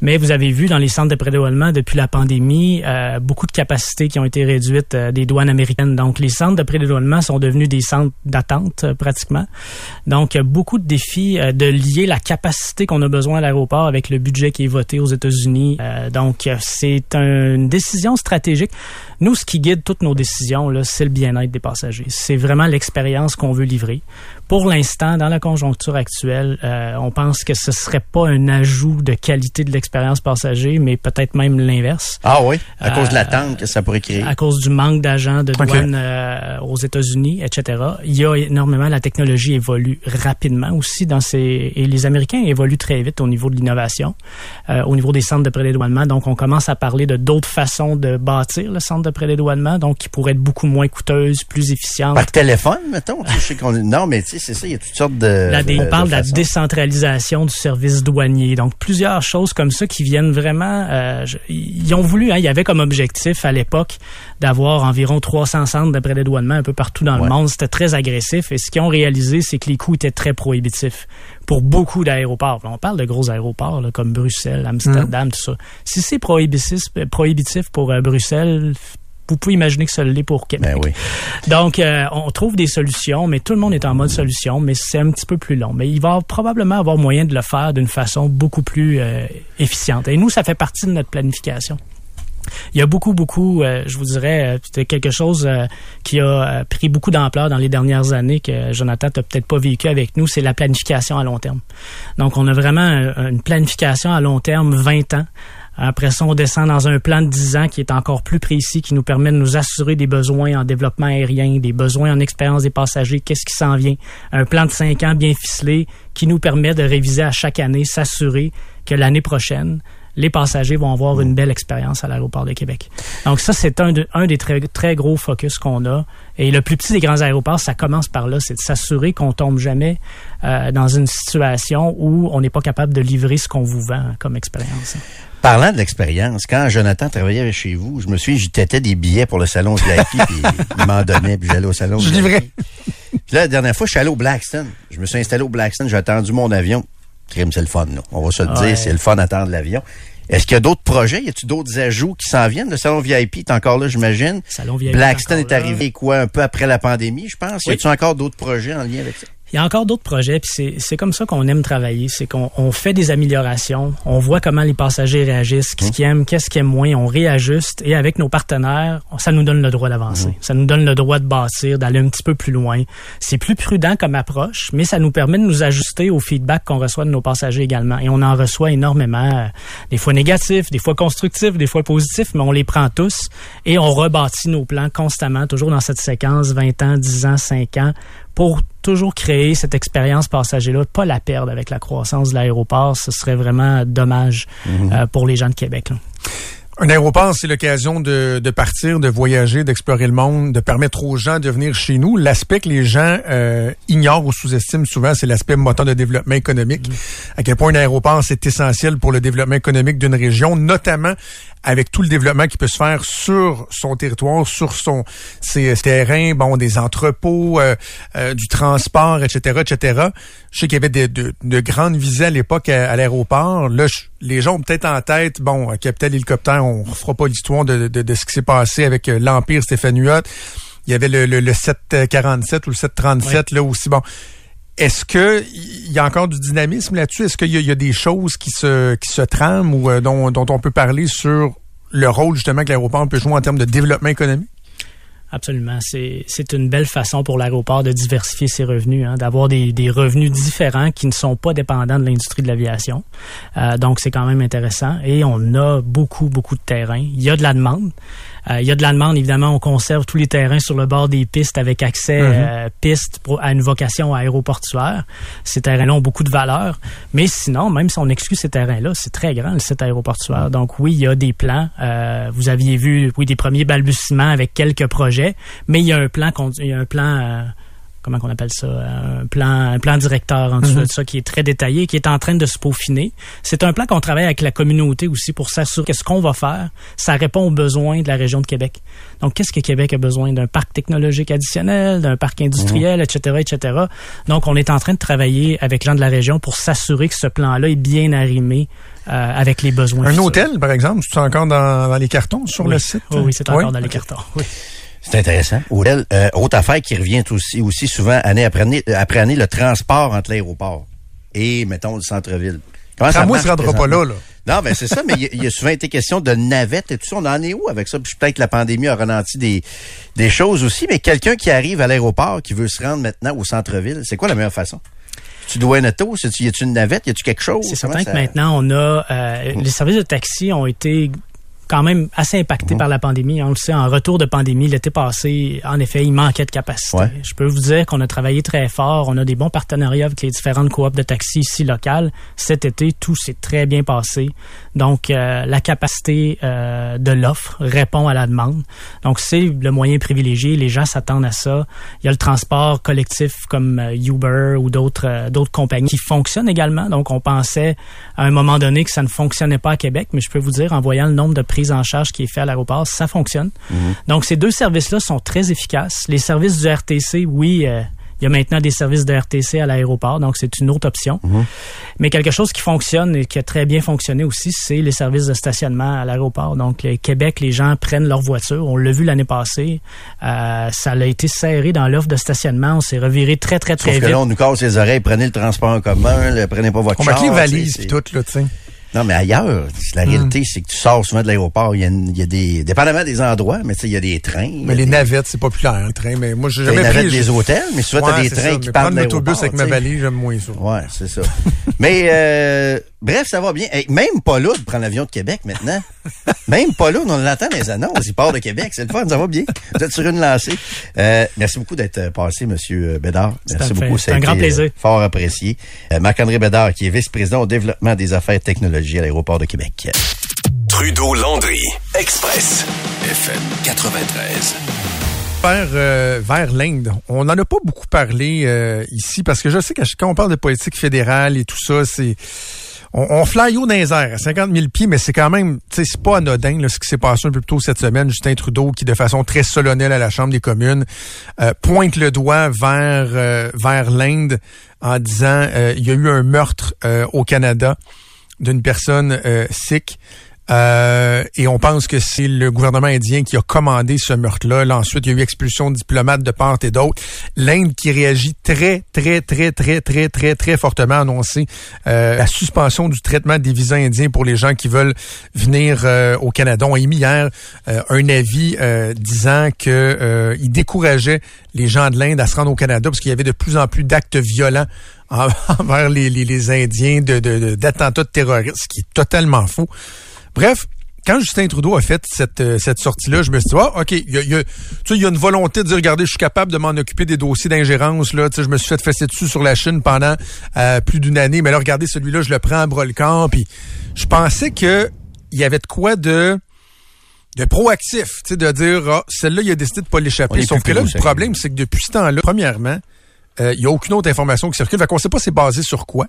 Mais vous avez vu dans les centres de prédéroulement depuis la pandémie, euh, beaucoup de capacités qui ont été réduites des douanes américaines. Donc les centres de prédéroulement sont devenus des centres d'attente pratiquement. Donc beaucoup de défis de lier la capacité qu'on a besoin à l'aéroport avec le budget qui est voté aux États-Unis. donc c'est une décision stratégique. Nous, ce qui guide toutes nos décisions, c'est le bien-être des passagers. C'est vraiment l'expérience qu'on veut livrer pour l'instant, dans la conjoncture actuelle, euh, on pense que ce serait pas un ajout de qualité de l'expérience passager, mais peut-être même l'inverse. Ah oui, à cause de l'attente que ça pourrait créer. À cause du manque d'agents de douane euh, aux États-Unis, etc. Il y a énormément, la technologie évolue rapidement aussi dans ces et les Américains évoluent très vite au niveau de l'innovation, euh, au niveau des centres de prédédouanement. Donc, on commence à parler de d'autres façons de bâtir le centre de prédédouanement, donc qui pourraient être beaucoup moins coûteuses, plus efficientes. Par téléphone, mettons? Je sais qu'on non, mais tu sais c'est ça, il y a toutes sortes de. on parle de, la décentralisation du service douanier. Donc, plusieurs choses comme ça qui viennent vraiment. Euh, ils ont voulu, hein, il y avait comme objectif à l'époque d'avoir environ 300 centres de prédédouanement un peu partout dans le monde. C'était très agressif. Et ce qu'ils ont réalisé, c'est que les coûts étaient très prohibitifs pour beaucoup d'aéroports. On parle de gros aéroports comme Bruxelles, Amsterdam, mm. tout ça. Si c'est prohibitif, prohibitif pour euh, Bruxelles, vous pouvez imaginer que ça l'est pour Québec. Ben Donc, euh, on trouve des solutions, mais tout le monde est en mode solution, mais c'est un petit peu plus long. Mais il va probablement avoir moyen de le faire d'une façon beaucoup plus euh, efficiente. Et nous, ça fait partie de notre planification. Il y a beaucoup, beaucoup, euh, je vous dirais, c'était quelque chose qui a pris beaucoup d'ampleur dans les dernières années que Jonathan n'a peut-être pas vécu avec nous, c'est la planification à long terme. Donc, on a vraiment une planification à long terme, 20 ans, après ça, on descend dans un plan de 10 ans qui est encore plus précis, qui nous permet de nous assurer des besoins en développement aérien, des besoins en expérience des passagers, qu'est-ce qui s'en vient. Un plan de 5 ans bien ficelé qui nous permet de réviser à chaque année, s'assurer que l'année prochaine, les passagers vont avoir une belle expérience à l'aéroport de Québec. Donc ça, c'est un, un des très, très gros focus qu'on a. Et le plus petit des grands aéroports, ça commence par là, c'est de s'assurer qu'on tombe jamais euh, dans une situation où on n'est pas capable de livrer ce qu'on vous vend comme expérience. Parlant de l'expérience, quand Jonathan travaillait chez vous, je me suis j'y têtais des billets pour le salon VIP, puis il m'en donnait, puis j'allais au salon. Je livrais. Puis là, la dernière fois, je suis allé au Blackstone. Je me suis installé au Blackstone, j'ai attendu mon avion. Crime, c'est le fun, là. On va se le dire, c'est le fun d'attendre l'avion. Est-ce qu'il y a d'autres projets? Y a-t-il d'autres ajouts qui s'en viennent? Le salon VIP est encore là, j'imagine. Salon VIP Blackstone est, arrivé quoi, un peu après la pandémie, je pense? Y a-t-il encore d'autres projets en lien avec ça? Il y a encore d'autres projets, puis c'est comme ça qu'on aime travailler. C'est qu'on on fait des améliorations, on voit comment les passagers réagissent, qu'est-ce qu'ils aiment, qu'est-ce qu'ils aiment moins, on réajuste, et avec nos partenaires, ça nous donne le droit d'avancer. Mhm. Ça nous donne le droit de bâtir, d'aller un petit peu plus loin. C'est plus prudent comme approche, mais ça nous permet de nous ajuster au feedback qu'on reçoit de nos passagers également. Et on en reçoit énormément, euh, des fois négatifs, des fois constructifs, des fois positifs, mais on les prend tous et on rebâtit nos plans constamment, toujours dans cette séquence 20 ans, 10 ans, 5 ans, pour toujours créer cette expérience passager-là, pas la perdre avec la croissance de l'aéroport. Ce serait vraiment dommage mhm. euh, pour les gens de Québec. Un aéroport, c'est l'occasion de, de, partir, de voyager, d'explorer le monde, de permettre aux gens de venir chez nous. L'aspect que les gens euh, ignorent ou sous-estiment souvent, c'est l'aspect moteur de développement économique. Mhm. À quel point un aéroport, c'est essentiel pour le développement économique d'une région, notamment avec tout le développement qui peut se faire sur son territoire, sur son ses, terrains, bon, des entrepôts, euh, euh, du transport, etc., etc. Je sais qu'il y avait de, de, de, grandes visées à l'époque à, l'aéroport. Là, les gens ont peut-être en tête, bon, Capital Hélicoptère, on ne fera pas l'histoire de, de, de, ce qui s'est passé avec euh, l'Empire Stéphane Il y avait le, le, 747 ou le 737, là aussi. Bon, est-ce que il y a encore du dynamisme là-dessus? Est-ce qu'il y, a des choses qui se qui se trament ou euh, dont, dont on peut parler sur le rôle justement que l'aéroport peut jouer en termes de développement économique? Absolument. C'est une belle façon pour l'aéroport de diversifier ses revenus, hein, d'avoir des, des, revenus différents qui ne sont pas dépendants de l'industrie de l'aviation. Euh, donc, c'est quand même intéressant. Et on a beaucoup, beaucoup de terrain. Il y a de la demande. Euh, il y a de la demande, évidemment, on conserve tous les terrains sur le bord des pistes avec accès mhm. euh, pistes pour, à une vocation aéroportuaire. Ces terrains-là ont beaucoup de valeur. Mais sinon, même si on exclut ces terrains-là, c'est très grand, le site aéroportuaire. Donc oui, il y a des plans. Euh, vous aviez vu, oui, des premiers balbutiements avec quelques projets, mais il y a un plan, il y a un plan comment qu'on appelle ça, un plan, un plan directeur en dessous mhm. de ça qui est très détaillé, qui est en train de se peaufiner. C'est un plan qu'on travaille avec la communauté aussi pour s'assurer que ce qu'on va faire, ça répond aux besoins de la région de Québec. Donc, qu'est-ce que Québec a besoin d'un parc technologique additionnel, d'un parc industriel, etc., mhm. etc. Donc, on est en train de travailler avec les gens de la région pour s'assurer que ce plan-là est bien arrimé euh, avec les besoins. Un hôtel, par exemple, c'est encore dans, les cartons sur le site? oui, c'est encore dans les cartons. Oui. C'est intéressant. Aurel, euh, autre affaire qui revient aussi, aussi souvent année après année, euh, après année, le transport entre l'aéroport et, mettons, le centre-ville. Comment ça moi, ne rendra pas là, là. Non, mais c'est ça, mais il y, a souvent été question de navettes et tout ça. On en est où avec ça? peut-être que la pandémie a ralenti des, des choses aussi, mais quelqu'un qui arrive à l'aéroport, qui veut se rendre maintenant au centre-ville, c'est quoi la meilleure façon? Tu dois un auto? Y a-tu une navette? Y a-tu quelque chose? C'est certain que maintenant, on a... Euh, les services de taxi ont été quand même assez impacté mhm. par la pandémie. On le sait, en retour de pandémie, l'été passé, en effet, il manquait de capacité. Je peux vous dire qu'on a travaillé très fort. On a des bons partenariats avec les différentes coops de taxi ici locales. Cet été, tout s'est très bien passé. Donc, euh, la capacité euh, de l'offre répond à la demande. Donc, c'est le moyen privilégié. Les gens s'attendent à ça. Il y a le transport collectif comme euh, Uber ou d'autres d'autres compagnies qui fonctionnent également. Donc, on pensait à un moment donné que ça ne fonctionnait pas à Québec, mais je peux vous dire, en voyant le nombre de en charge qui est fait à l'aéroport, ça fonctionne. Mhm. Donc, ces deux services-là sont très efficaces. Les services du RTC, oui, euh, il y a maintenant des services de RTC à l'aéroport, donc c'est une autre option. Mhm. Mais quelque chose qui fonctionne et qui a très bien fonctionné aussi, c'est les services de stationnement à l'aéroport. Donc, Québec, les gens prennent leur voiture. On l'a vu l'année passée. Euh, ça a été serré dans l'offre de stationnement. On s'est reviré très, très, très Sauf vite. que là, on nous casse les oreilles. Prenez le transport en commun. prenez pas votre on char. On met les valises et tout, là, tu sais. Non, mais ailleurs, la Hmm. réalité, c'est que tu sors souvent de l'aéroport, il y a, y des, dépendamment des endroits, mais tu sais, il y a des trains. Mais les des- navettes, c'est populaire, le train. Mais moi, j'ai t'as les jamais navettes pris. des hôtels, mais souvent, t'as des c'est trains ça, qui mais partent de l'autobus l'aéroport, avec ma valise, j'aime moins ça. Ouais, c'est ça. Mais euh, bref, ça va bien. Hey, même pas là de prendre l'avion de Québec maintenant. même pas là, on l'entend les annonces. Il part de Québec, c'est le fun, ça va bien. Vous êtes sur une lancée. Euh, merci beaucoup d'être euh, passé, Monsieur Bédard. C'est Merci beaucoup. C'est un grand euh, plaisir. fort apprécié. Euh, Marc-André Bédard, qui est vice-président au développement des affaires technologiques à l'aéroport de Québec. Trudeau-Landry, Express, FM 93. vers, euh, vers l'Inde. On n'en a pas beaucoup parlé euh, ici parce que je sais que quand on parle de politique fédérale et tout ça, c'est on, on fly haut dans les airs à 50 000 pieds, mais c'est quand même, tu sais, c'est pas anodin là, ce qui s'est passé un peu plus tôt cette semaine. Justin Trudeau, qui de façon très solennelle à la Chambre des communes, euh, pointe le doigt vers euh, vers l'Inde en disant euh, il y a eu un meurtre euh, au Canada d'une personne euh. Euh, et on pense que c'est le gouvernement indien qui a commandé ce meurtre-là. Là, ensuite, il y a eu expulsion de diplomates de part et d'autre. L'Inde qui réagit très, très, très, très, très, très, très fortement annoncé euh, la suspension du traitement des visas indiens pour les gens qui veulent venir euh, au Canada. On a émis hier euh, un avis euh, disant que euh, il décourageait les gens de l'Inde à se rendre au Canada parce qu'il y avait de plus en plus d'actes violents en- envers les, les, les Indiens de, de, de- d'attentats de terroristes, ce qui est totalement faux. Bref, quand Justin Trudeau a fait cette, euh, cette sortie-là, je me suis dit, ah, OK, il y a, y a- y une volonté de dire, regardez, je suis capable de m'en occuper des dossiers d'ingérence. Là, je me suis fait fesser dessus sur la Chine pendant euh, plus d'une année, mais là, regardez, celui-là, je le prends à bras le corps. Puis je pensais que il y avait de quoi de de proactif, tu sais, de dire, ah, celle-là, il a décidé de pas l'échapper. Sauf que là, le problème, c'est que depuis ce temps-là, premièrement, euh, il y a aucune autre information qui circule. Fait qu'on sait pas c'est basé sur quoi.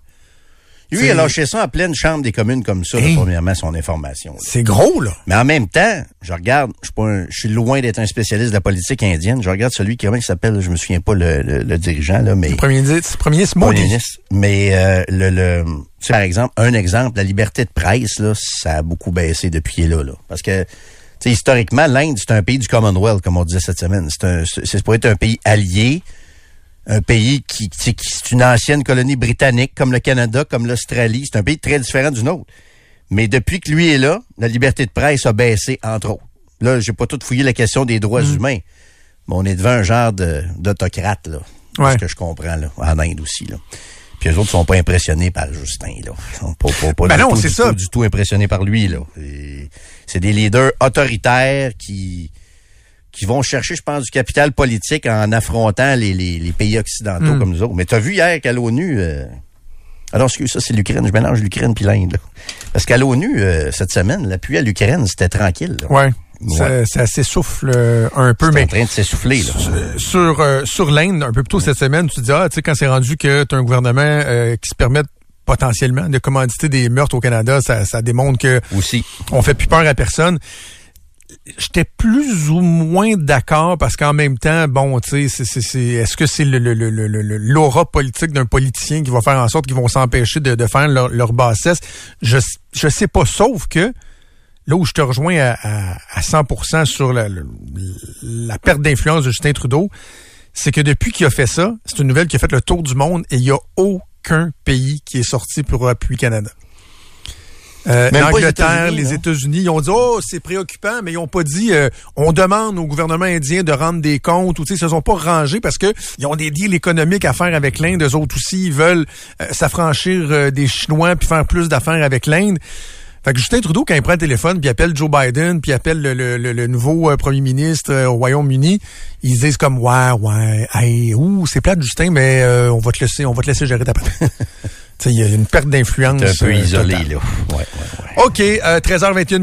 Lui, il a lâché ça en pleine chambre des communes comme ça, là, Hey. premièrement, son information. C'est gros, là. Mais en même temps, je regarde, je suis pas un- je suis loin d'être un spécialiste de la politique indienne. Je regarde celui qui, s'appelle, je me souviens pas le, le- le dirigeant, là, mais. Le premier ministre, premier ministre Premier Modi. ministre. Mais euh, le, le par exemple, un exemple, la liberté de presse, là, ça a beaucoup baissé depuis qu'il est là, là. Parce que tu historiquement, l'Inde, c'est un pays du Commonwealth, comme on disait cette semaine. C'est un c'est pour être un pays allié, un pays qui, tu sais, qui c'est une ancienne colonie britannique, comme le Canada, comme l'Australie. C'est un pays très différent du nôtre. Mais depuis que lui est là, la liberté de presse a baissé, entre autres. Là, j'ai pas tout fouillé la question des droits Mm. humains. Mais on est devant un genre d'autocrate, là. Ouais. ce que je comprends, là, en Inde aussi, là. Puis eux autres sont pas impressionnés par Justin, là. Ils sont pas, pas, pas Ben du non, tout, c'est du ça. tout, du tout impressionnés par lui, là. C'est des leaders autoritaires qui qui vont chercher, je pense, du capital politique en affrontant les, les, les pays occidentaux Mm. comme nous autres. Mais t'as vu hier qu'à l'ONU... Euh... Alors, excuse, ça, c'est l'Ukraine. Je mélange l'Ukraine puis l'Inde. Parce qu'à l'ONU, euh, cette semaine, l'appui à l'Ukraine, c'était tranquille. là. Ouais. Ouais. Ça, ça s'essouffle euh, un peu, mais en train de s'essouffler. là. Sur euh, sur l'Inde, un peu plus tôt cette semaine, tu te dis ah, tu sais quand c'est rendu que tu as un gouvernement euh, qui se permet potentiellement de commanditer des meurtres au Canada, ça, ça démontre que Aussi. on fait plus peur à personne. J'étais plus ou moins d'accord parce qu'en même temps, bon, tu sais, c'est, c'est, est-ce que c'est le, le, le, le- l'aura politique d'un politicien qui va faire en sorte qu'ils vont s'empêcher de, de faire leur, leur bassesse? Je, je sais pas, sauf que là où je te rejoins à, à, à 100% sur la, le- la perte d'influence de Justin Trudeau, c'est que depuis qu'il a fait ça, c'est une nouvelle qui a fait le tour du monde et il y a aucun pays qui est sorti pour appuyer Canada. Euh, L'Angleterre, États-Unis, les? États-Unis, ils ont dit oh c'est préoccupant, mais ils ont pas dit euh, on demande au gouvernement indien de rendre des comptes ou tu sais, ils se sont pas rangés parce que ils ont des deals économiques à faire avec l'Inde. Eux autres aussi, ils veulent euh, s'affranchir euh, des Chinois puis faire plus d'affaires avec l'Inde. Fait que Justin Trudeau, quand il prend le téléphone, puis appelle Joe Biden, puis appelle le, le- le- le nouveau euh, premier ministre euh, au Royaume-Uni, ils disent comme ouais, ouais, hey, ouh, c'est plate Justin, mais euh, on va te laisser, on va te laisser gérer ta il y a une perte d'influence. Un peu euh, isolé, là. Ouais, ouais, ouais. OK, euh, 13h21